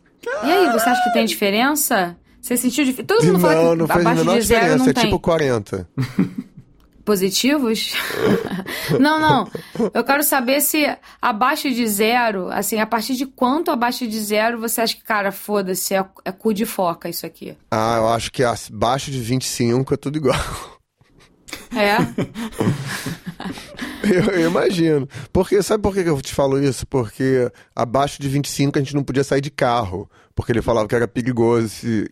E aí, você acha que tem diferença? Você sentiu diferença? Todo mundo fala não, que não fez a menor de zero diferença, não é tem. tipo 40. [LAUGHS] Positivos? [LAUGHS] não, não. Eu quero saber se abaixo de zero, assim, a partir de quanto abaixo de zero você acha que, cara, foda-se, é, é cu de foca isso aqui. Ah, eu acho que abaixo de 25 é tudo igual. É? [LAUGHS] Eu, eu imagino. Porque, sabe por que que eu te falo isso? Porque abaixo de 25 a gente não podia sair de carro. Porque ele falava que era perigoso.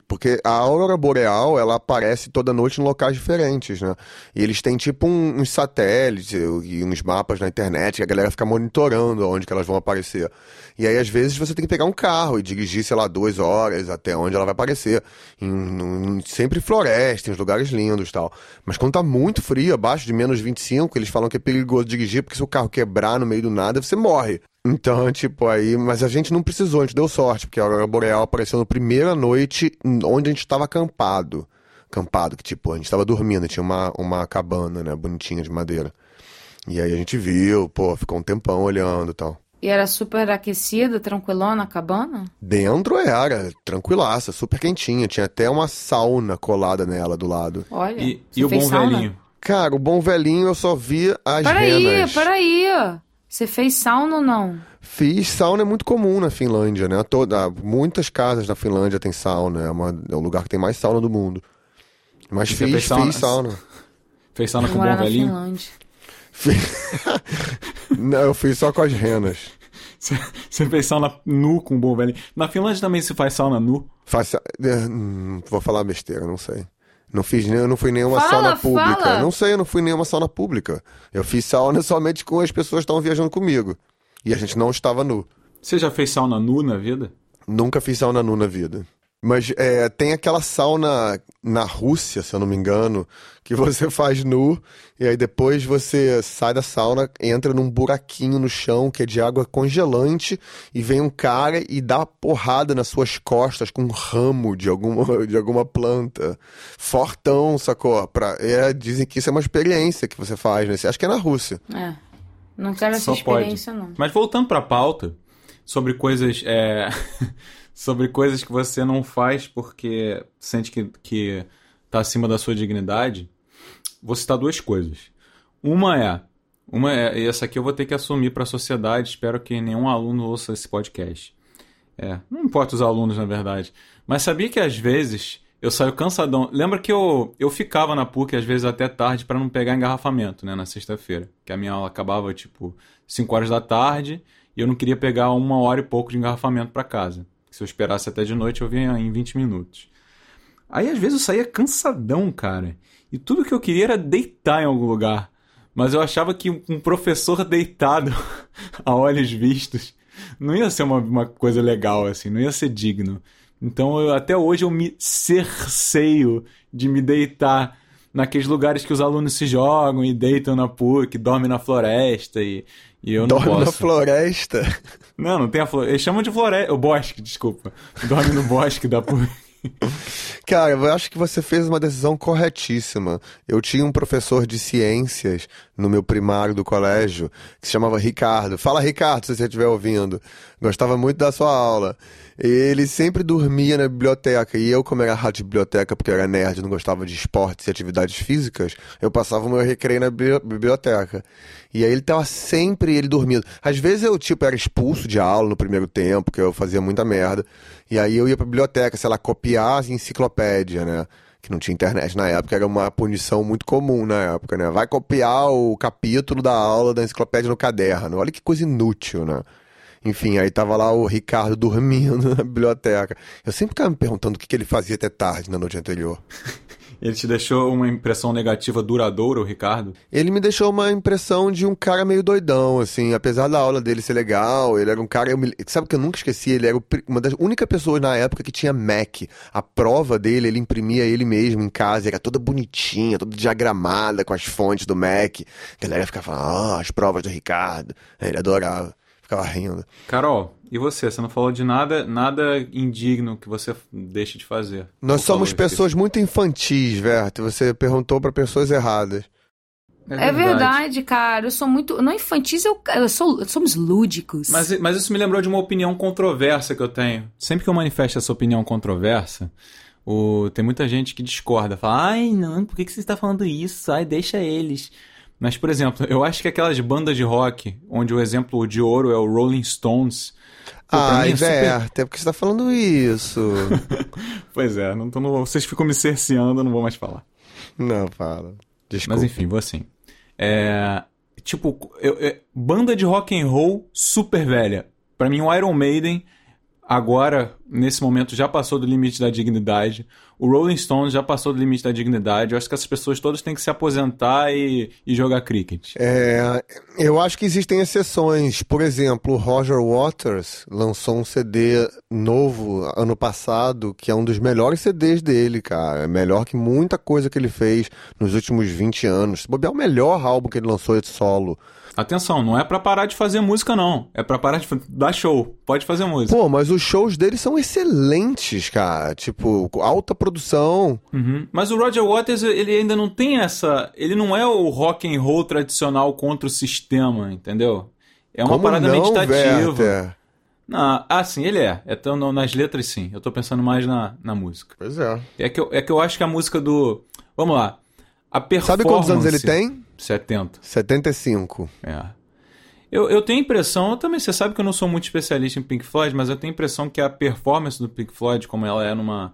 Porque a aurora boreal, ela aparece toda noite em locais diferentes, né? E eles têm tipo um- uns satélites e uns mapas na internet que a galera fica monitorando onde que elas vão aparecer. E aí, às vezes, você tem que pegar um carro e dirigir, sei lá, duas horas até onde ela vai aparecer. Em, em- sempre floresta, em lugares lindos tal. Mas quando tá muito frio, abaixo de menos 25, eles falam que é perigoso dirigir, porque se o carro quebrar no meio do nada, você morre. Então, tipo, aí. Mas a gente não precisou, a gente deu sorte, porque a Aurora Boreal apareceu na primeira noite onde a gente tava acampado. Acampado, que tipo, a gente tava dormindo, tinha uma, uma cabana, né, bonitinha de madeira. E aí a gente viu, pô, ficou um tempão olhando e tal. E era super aquecida, tranquilona a cabana? Dentro era, tranquilaça, super quentinha. Tinha até uma sauna colada nela do lado. Olha. E, você e o bom sauna? velhinho? Cara, o bom velhinho eu só vi as Peraí, renas. peraí. Você fez sauna ou não? Fiz sauna é muito comum na Finlândia, né? Toda, muitas casas na Finlândia tem sauna, é, uma- é o lugar que tem mais sauna do mundo. Mas fiz, fez sauna? fiz sauna. Fez sauna com o morar bom na velhinho? Finlândia. Fiz- [LAUGHS] Não, eu fiz só com as renas. Você, fez sauna nu com o bom velhinho. Na Finlândia também se faz sauna nu. Faz, é, hum, vou falar besteira, não sei. Não fiz nem, eu não fui nenhuma Fala, sauna pública. fala. Não sei, eu não fui nenhuma sauna pública. Eu fiz sauna [LAUGHS] somente com as pessoas que estavam viajando comigo. E a gente não estava nu. Você já fez sauna nu na vida? Nunca fiz sauna nu na vida. Mas é, tem aquela sauna na Rússia, se eu não me engano, que você [LAUGHS] faz nu e aí depois você sai da sauna, entra num buraquinho no chão que é de água congelante e vem um cara e dá porrada nas suas costas com um ramo de alguma, [LAUGHS] de alguma planta. Fortão, sacou? Pra, é, dizem que isso é uma experiência que você faz, né? Acho que é na Rússia. É. Não quero essa Só pode. experiência, não. Mas voltando pra pauta, sobre coisas. é, [LAUGHS] sobre coisas que você não faz porque sente que, que tá acima da sua dignidade, vou citar duas coisas. Uma é. Uma é, e essa aqui eu vou ter que assumir pra sociedade, espero que nenhum aluno ouça esse podcast. É, não importa os alunos, na verdade. Mas sabia que às vezes eu saio cansadão. Lembra que eu, eu ficava na PUC às vezes até tarde para não pegar engarrafamento, né, na sexta-feira. Que a minha aula acabava tipo 5 horas da tarde e eu não queria pegar uma hora e pouco de engarrafamento para casa. Se eu esperasse até de noite, eu vinha em 20 minutos. Aí às vezes eu saía cansadão, cara. E tudo que eu queria era deitar em algum lugar. Mas eu achava que um professor deitado [LAUGHS] a olhos vistos não ia ser uma, uma coisa legal, assim, não ia ser digno. Então eu- até hoje eu me cerceio de me deitar naqueles lugares que os alunos se jogam e deitam na PUC, dormem na floresta e, e eu não Dorme posso. na floresta. Não, não tem a floresta. Eles chamam de floresta. O bosque, desculpa. Dorme no bosque da PUC. [LAUGHS] Cara, eu acho que você fez uma decisão corretíssima. Eu tinha um professor de ciências no meu primário do colégio que se chamava Ricardo. Fala, Ricardo, se você estiver ouvindo. Gostava muito da sua aula. Ele sempre dormia na biblioteca. E eu, como era rato de biblioteca, porque eu era nerd, não gostava de esportes e atividades físicas, eu passava o meu recreio na bibli- biblioteca. E aí ele tava sempre ele dormindo. Às vezes eu, tipo, era expulso de aula no primeiro tempo, que eu fazia muita merda. E aí eu ia pra biblioteca, sei lá, copiar as enciclopédia, né? Que não tinha internet na época, era uma punição muito comum na época, né? Vai copiar o capítulo da aula da enciclopédia no caderno. Olha que coisa inútil, né? Enfim, aí tava lá o Ricardo dormindo [LAUGHS] na biblioteca. Eu sempre ficava me perguntando o que, que ele fazia até tarde na noite anterior. [LAUGHS] Ele te deixou uma impressão negativa duradoura, o Ricardo? Ele me deixou uma impressão de um cara meio doidão, assim, apesar da aula dele ser legal, ele era um cara, eu me- sabe que eu nunca esqueci, ele era uma das únicas pessoas na época que tinha Mac. A prova dele, ele imprimia ele mesmo em casa, era toda bonitinha, toda diagramada com as fontes do Mac. A galera ficava falando, ah, as provas do Ricardo. Ele adorava, ficava rindo. Carol, e você? Você não falou de nada, nada indigno que você deixe de fazer. Nós somos falou, pessoas muito infantis, Verte, você perguntou pra pessoas erradas. esqueci. É verdade, cara. Eu sou muito. Não infantis, eu, eu sou. Somos lúdicos. Mas, mas isso me lembrou de uma opinião controversa que eu tenho. Sempre que eu manifesto essa opinião controversa, o, tem muita gente que discorda. Fala, ai não, por que, que você está falando isso? Ai, deixa eles. Mas, por exemplo, eu acho que aquelas bandas de rock, onde o exemplo de ouro é o Rolling Stones. pô, Ai, mim é super- Verte, é porque você tá falando isso. [LAUGHS] Pois é, não tô no- vocês ficam me cerceando, eu não vou mais falar. não, fala. Desculpa. Mas enfim, vou assim. É, tipo, eu- eu- banda de rock and roll super velha. Pra mim, o Iron Maiden agora, nesse momento, já passou do limite da dignidade. O Rolling Stones já passou do limite da dignidade. Eu acho que essas pessoas todas têm que se aposentar e, e jogar cricket. É, eu acho que existem exceções. Por exemplo, Roger Waters lançou um CD novo ano passado, que é um dos melhores CDs dele, cara. É melhor que muita coisa que ele fez nos últimos 20 anos. Se bobear, é o melhor álbum que ele lançou de solo. Atenção, não é pra parar de fazer música, não. É pra parar de dar show. Pode fazer música. Pô, mas os shows dele são excelentes, cara. Tipo, alta produção. Uhum. Mas o Roger Waters, ele ainda não tem essa. Ele não é o rock and roll tradicional contra o sistema, entendeu? É uma Como parada não, meditativa. Werther? Não, ah, sim, ele é. é tão, nas letras, sim. Eu tô pensando mais na, na música. Pois é. É que, eu, é que eu acho que a música do. Vamos lá. A performance. Sabe quantos anos ele tem? 70. 75. É. Eu, eu tenho a impressão, eu também, você sabe que eu não sou muito especialista em Pink Floyd, mas eu tenho a impressão que a performance do Pink Floyd, como ela é numa,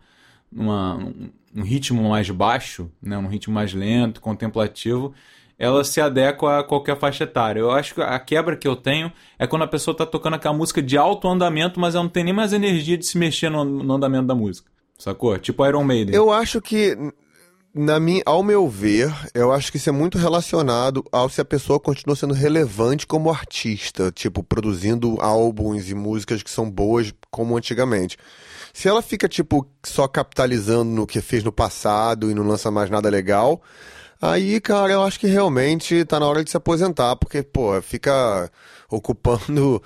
numa um, um ritmo mais baixo, né, um ritmo mais lento, contemplativo, ela se adequa a qualquer faixa etária. Eu acho que a quebra que eu tenho é quando a pessoa está tocando aquela música de alto andamento, mas ela não tem nem mais energia de se mexer no, no andamento da música. Sacou? Tipo Iron Maiden. Eu acho que, na minha, ao meu ver, eu acho que isso é muito relacionado ao se a pessoa continua sendo relevante como artista, tipo, produzindo álbuns e músicas que são boas como antigamente. Se ela fica, tipo, só capitalizando no que fez no passado e não lança mais nada legal, Aí, cara, eu acho que realmente tá na hora de se aposentar, porque, pô, fica ocupando.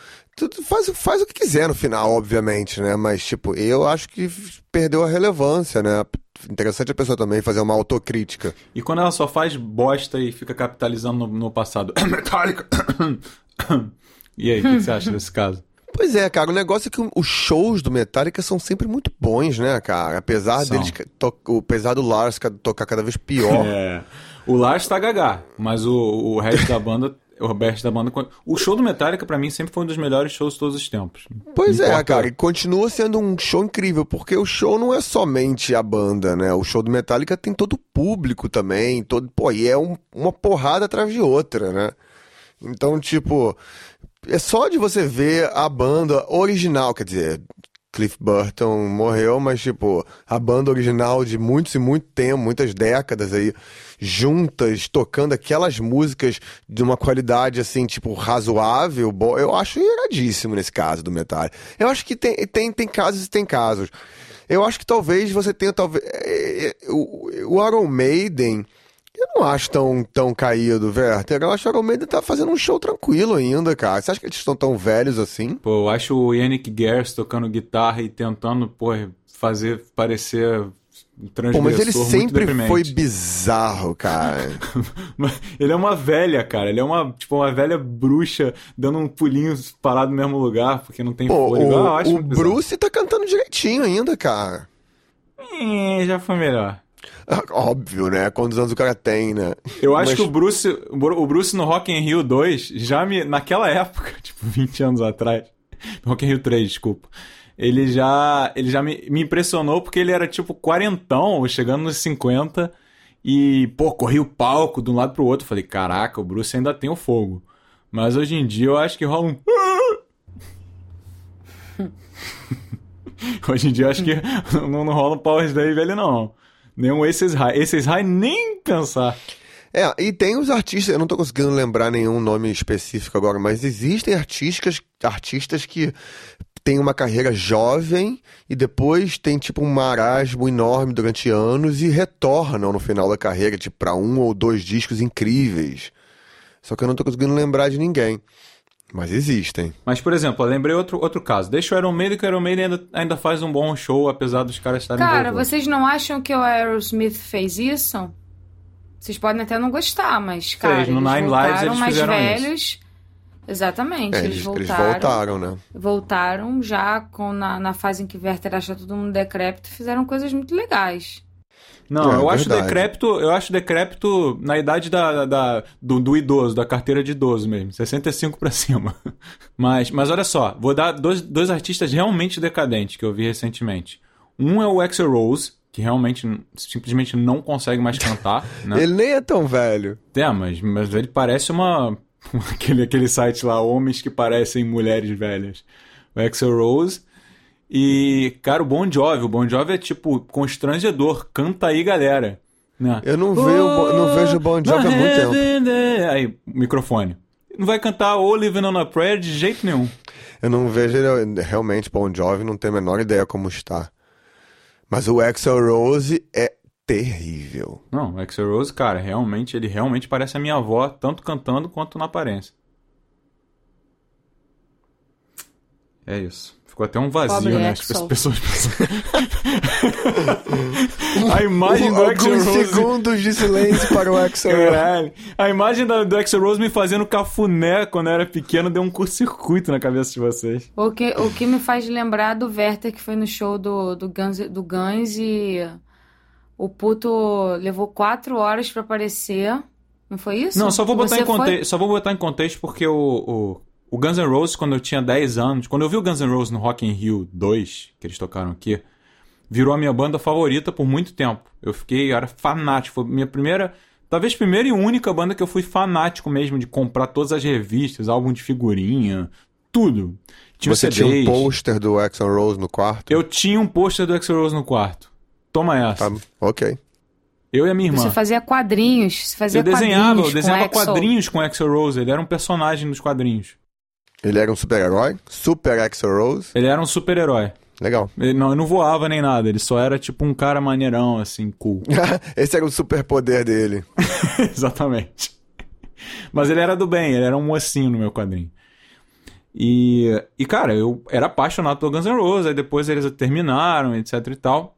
Faz, faz o que quiser no final, obviamente, né? Mas, tipo, eu acho que perdeu a relevância, né? Interessante a pessoa também fazer uma autocrítica. E quando ela só faz bosta e fica capitalizando no, no passado. [COUGHS] Metallica! [COUGHS] e aí, o que, que você acha desse caso? Pois é, cara, o negócio é que os shows do Metallica são sempre muito bons, né, cara? Apesar São. deles, to- apesar do Lars ca- tocar cada vez pior. [LAUGHS] É. O Lars tá gagá, mas o, o resto da banda. O resto da banda. O show do Metallica, pra mim, sempre foi um dos melhores shows de todos os tempos. Pois é, importa- cara, e continua sendo um show incrível, porque o show não é somente a banda, né? O show do Metallica tem todo o público também, todo, pô, e é um- uma porrada atrás de outra, né? Então, tipo, é só de você ver a banda original, quer dizer, Cliff Burton morreu, mas, tipo, a banda original de muitos e muito tempo, muitas décadas aí, juntas, tocando aquelas músicas de uma qualidade, assim, tipo, razoável, eu acho iradíssimo nesse caso do Metallica. Eu acho que tem, tem, tem casos e tem casos. Eu acho que talvez você tenha, talvez, é, é, o, o Iron Maiden... Eu não acho tão, tão caído, Werther. Eu acho que o Maiden tá fazendo um show tranquilo ainda, cara. Você acha que eles estão tão velhos assim? Pô, eu acho o Yannick Gers tocando guitarra e tentando, pô, fazer parecer um Pô, mas ele sempre foi [LAUGHS] bizarro, cara. Ele é uma velha, cara. Ele é uma, tipo, uma velha bruxa dando um pulinho parado no mesmo lugar porque não tem Pô, fôlego. Ah, eu acho o, o muito bizarro. Bruce tá cantando direitinho ainda, cara. Eh, já foi melhor. [LAUGHS] Óbvio, né? Quantos anos o cara tem, né? Eu acho Mas- que o Bruce, o Bru- o Bruce no Rock in Rio 2, já me, naquela época, [LAUGHS] tipo 20 anos atrás, Rock in Rio 3, desculpa, ele já, ele já me, me impressionou porque ele era tipo quarentão, chegando nos 50, e, pô, corria o palco de um lado pro outro. Falei, caraca, o Bruce ainda tem o fogo. Mas hoje em dia eu acho que rola um... [LAUGHS] hoje em dia eu acho que não, não rola um Power Slave velho, não. Nenhum Aces High. Aces High nem pensar. É, e tem os artistas, eu não tô conseguindo lembrar nenhum nome específico agora, mas existem artistas, artistas que têm uma carreira jovem e depois tem tipo um marasmo enorme durante anos e retornam no final da carreira, tipo, pra um ou dois discos incríveis. Só que eu não tô conseguindo lembrar de ninguém. Mas existem. Mas, por exemplo, eu lembrei outro, outro caso. Deixa o Iron Maiden, que o Iron Maiden ainda, ainda faz um bom show, apesar dos caras estarem Cara, envolvidos. vocês não acham que o Aerosmith fez isso? Vocês podem até não gostar, mas, cara, no eles Nine Lives voltaram eles mais fizeram velhos. Exatamente, É, eles, eles, eles voltaram, voltaram, né? voltaram já com, na, na fase em que Werther acha todo mundo decrépito, fizeram coisas muito legais. Não, É, eu acho decrépito, eu acho decrépito na idade da, da- do, do idoso, da carteira de idoso mesmo, 65 pra [LAUGHS] cima. Mas, mas olha só, vou dar dois, dois artistas realmente decadentes que eu vi recentemente. Um é o Axel Rose, que realmente simplesmente não consegue mais cantar, [LAUGHS] né? Ele nem é tão velho. É, mas, mas ele parece uma. [LAUGHS] aquele, aquele site lá, homens que parecem mulheres velhas. O Axel Rose. E, cara, o Bon Jovi. O Bon Jovi é tipo constrangedor. Canta aí, galera. Né? Eu não, vejo, o Bon- não vejo o Bon Jovi há muito tempo. tempo. Aí, microfone. Não vai cantar O Living on a Prayer de jeito nenhum. Eu não vejo ele realmente Bon Jovi, não tenho a menor ideia como está. Mas o Axel Rose é terrível. Não, o Axel Rose, cara, realmente, ele realmente parece a minha avó, tanto cantando quanto na aparência. É isso. Ficou até um vazio, Pobre né? As Axl. pessoas [LAUGHS] A imagem do Alguns Rose. segundos de silêncio para o Axel Rose. [LAUGHS] Caralho. A imagem da- do Axl Rose me fazendo cafuné quando eu era pequeno deu um curto-circuito na cabeça de vocês. O que, o que me faz lembrar do Werther que foi no show do, do, Guns, do Guns e o puto levou quatro horas pra aparecer. Não foi isso? Não, só vou botar, Você em, foi? conte... só vou botar em contexto porque o, o, o Guns N' Roses, quando eu tinha 10 anos, quando eu vi o Guns N' Roses no Rock in Rio 2, que eles tocaram aqui, virou a minha banda favorita por muito tempo. Eu fiquei, eu era fanático. Foi minha primeira, talvez primeira e única banda que eu fui fanático mesmo de comprar todas as revistas, álbum de figurinha, tudo. Tinha Você CDs. tinha um pôster do Axel Rose no quarto? Eu tinha um pôster do Axl Rose no quarto. Toma essa. Tá, ok. Eu e a minha irmã. Você fazia quadrinhos. Você fazia Eu desenhava, eu quadrinhos com desenhava Axl. quadrinhos com Axl Rose. Ele era um personagem dos quadrinhos. Ele era um super-herói? Super Axel Rose? Ele era um super-herói. Legal. Ele não, ele não voava nem nada, ele só era tipo um cara maneirão, assim, cool. [LAUGHS] Esse era o superpoder dele. [LAUGHS] Exatamente. Mas ele era do bem, ele era um mocinho no meu quadrinho. E, e cara, eu era apaixonado pelo Guns N' Roses, aí depois eles terminaram, etc e tal.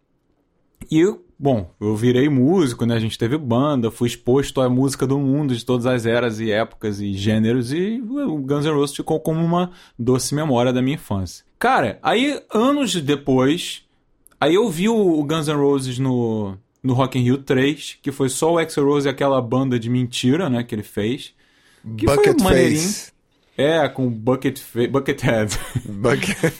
E eu, bom, eu virei músico, né? A gente teve banda, fui exposto à música do mundo de todas as eras e épocas e gêneros, e o Guns N' Roses ficou como uma doce memória da minha infância. Cara, aí anos depois, aí eu vi o Guns N' Roses no, no Rock in Rio 3, que foi só o Axl Rose e aquela banda de mentira, né, que ele fez. Que foi Bucket maneirinho. Face. É, com Bucket Buckethead. Bucket...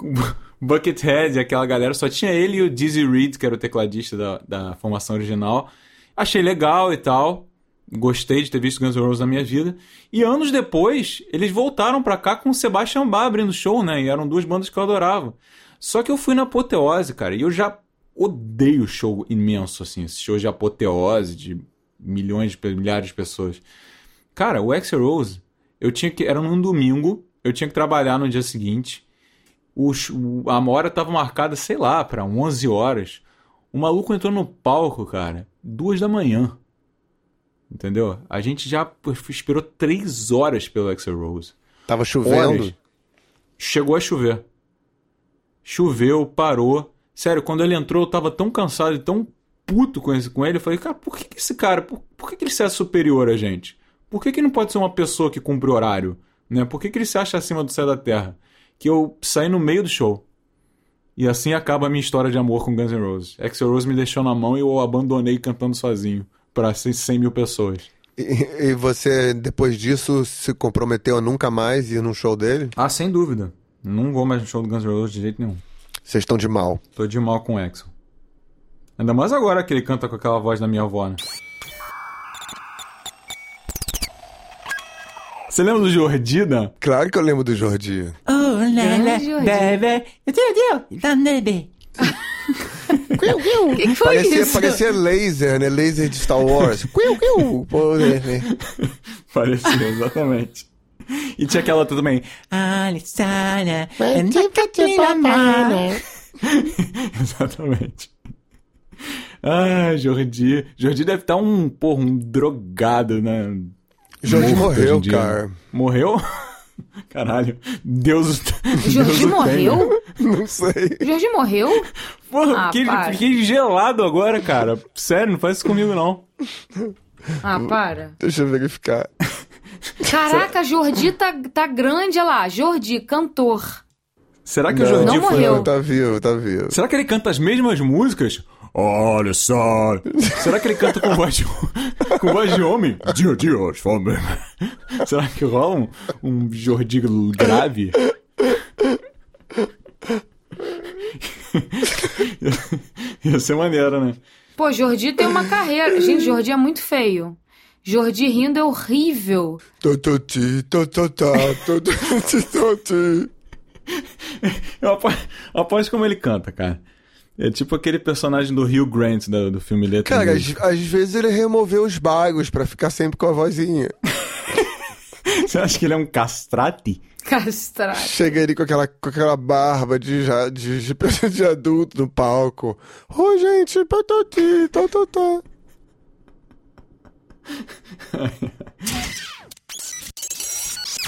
[LAUGHS] Buckethead, aquela galera, só tinha ele e o Dizzy Reed, que era o tecladista da, da formação original. Achei legal e tal. Gostei de ter visto Guns N' Roses na minha vida. E anos depois, eles voltaram pra cá com o Sebastian Bach abrindo show, né? E eram duas bandas que eu adorava. Só que eu fui na apoteose, cara, e eu já odeio show imenso, assim. Esse show de apoteose, de milhões, de milhares de pessoas. Cara, o Axl Rose, eu tinha que. Era num domingo, eu tinha que trabalhar no dia seguinte. A hora tava marcada, sei lá, pra 11 horas. O maluco entrou no palco, cara, duas da manhã. Entendeu? A gente já esperou três horas pelo Axl Rose. Tava chovendo. Horas. Chegou a chover. Choveu, parou. Sério, quando ele entrou, eu tava tão cansado e tão puto com, esse, com ele. Eu falei, cara, por que, que esse cara, por, por que, que ele se acha superior a gente? Por que, que não pode ser uma pessoa que cumpre horário? Né? Por que, que ele se acha acima do céu da terra? Que eu saí no meio do show. E assim acaba a minha história de amor com Guns N' Roses. Axl Rose me deixou na mão e eu o abandonei cantando sozinho. Pra 100 mil pessoas. E, e você, depois disso, se comprometeu a nunca mais ir num show dele? Ah, sem dúvida. Não vou mais no show do Guns N' Roses de jeito nenhum. Vocês estão de mal. Tô de mal com o Axel. Ainda mais agora que ele canta com aquela voz da minha avó, né? Você lembra do Jordi, Dan? Claro que eu lembro do Jordi. Oh la la, Grande Jordi. baby, Deus, Deus, da neve. O que, que foi Parecia, isso? parecia laser, né? Laser de Star Wars. [LAUGHS] Né, né? Parecia, exatamente. E tinha aquela outra também. Alessandra, and Catarina Mano. exatamente. Ah, Jordi. Jordi deve estar um, porra, um drogado, né? Jordi Morto morreu, cara. Morreu? Caralho. Deus Jordi Deus morreu? Não sei. O Jordi morreu? Porra, Ah, fiquei, fiquei gelado agora, cara. Sério, não faz isso comigo, não. Ah, para. Deixa eu verificar. Caraca, Jordi tá, tá grande, olha lá. Jordi, cantor. Será que o Não, Jordi Não foi... morreu. Tá vivo, tá vivo. Será que ele canta as mesmas músicas? Olha só. Será que ele canta com voz de, com voz de homem? Dia, dias, fome. Será que rola um, um Jordi grave? Ia ser maneiro, né? Pô, Jordi tem uma carreira. Gente, Jordi é muito feio. Jordi rindo é horrível. Eu apo- aposto como ele canta, cara. É tipo aquele personagem do Hugh Grant do, do filme Letra Cara, às, às vezes ele removeu os bagos pra ficar sempre com a vozinha. [LAUGHS] Você acha que ele é um castrate? Castrado. Chega ele com aquela, com aquela barba de, já- de, de, [LAUGHS] de adulto no palco. Oi, gente, patati, tototá.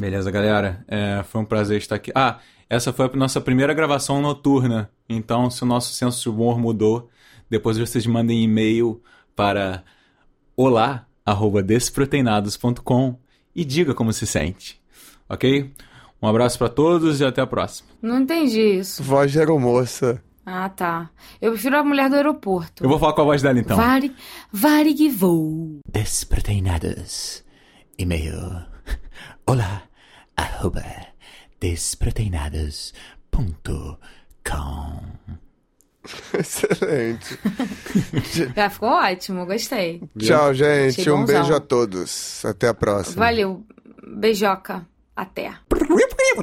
Beleza, galera. É, foi um prazer estar aqui. Ah, essa foi a nossa primeira gravação noturna. Então, se o nosso senso de humor mudou, depois vocês mandem e-mail para olá@desproteinados.com e diga como se sente. Ok? Um abraço para todos e até a próxima. Não entendi isso. Voz de aeromoça. Ah, tá. Eu prefiro a mulher do aeroporto. Eu vou falar com a voz dela então. Vari, varig voo. Desproteinados. E-mail. [LAUGHS] Olá. Arroba. Desproteinados.com. [LAUGHS] Excelente. [LAUGHS] Já ficou ótimo, gostei. Tchau, gente. Achei Um bonzão. beijo a todos. Até a próxima. Valeu. Beijoca. Até. [LAUGHS]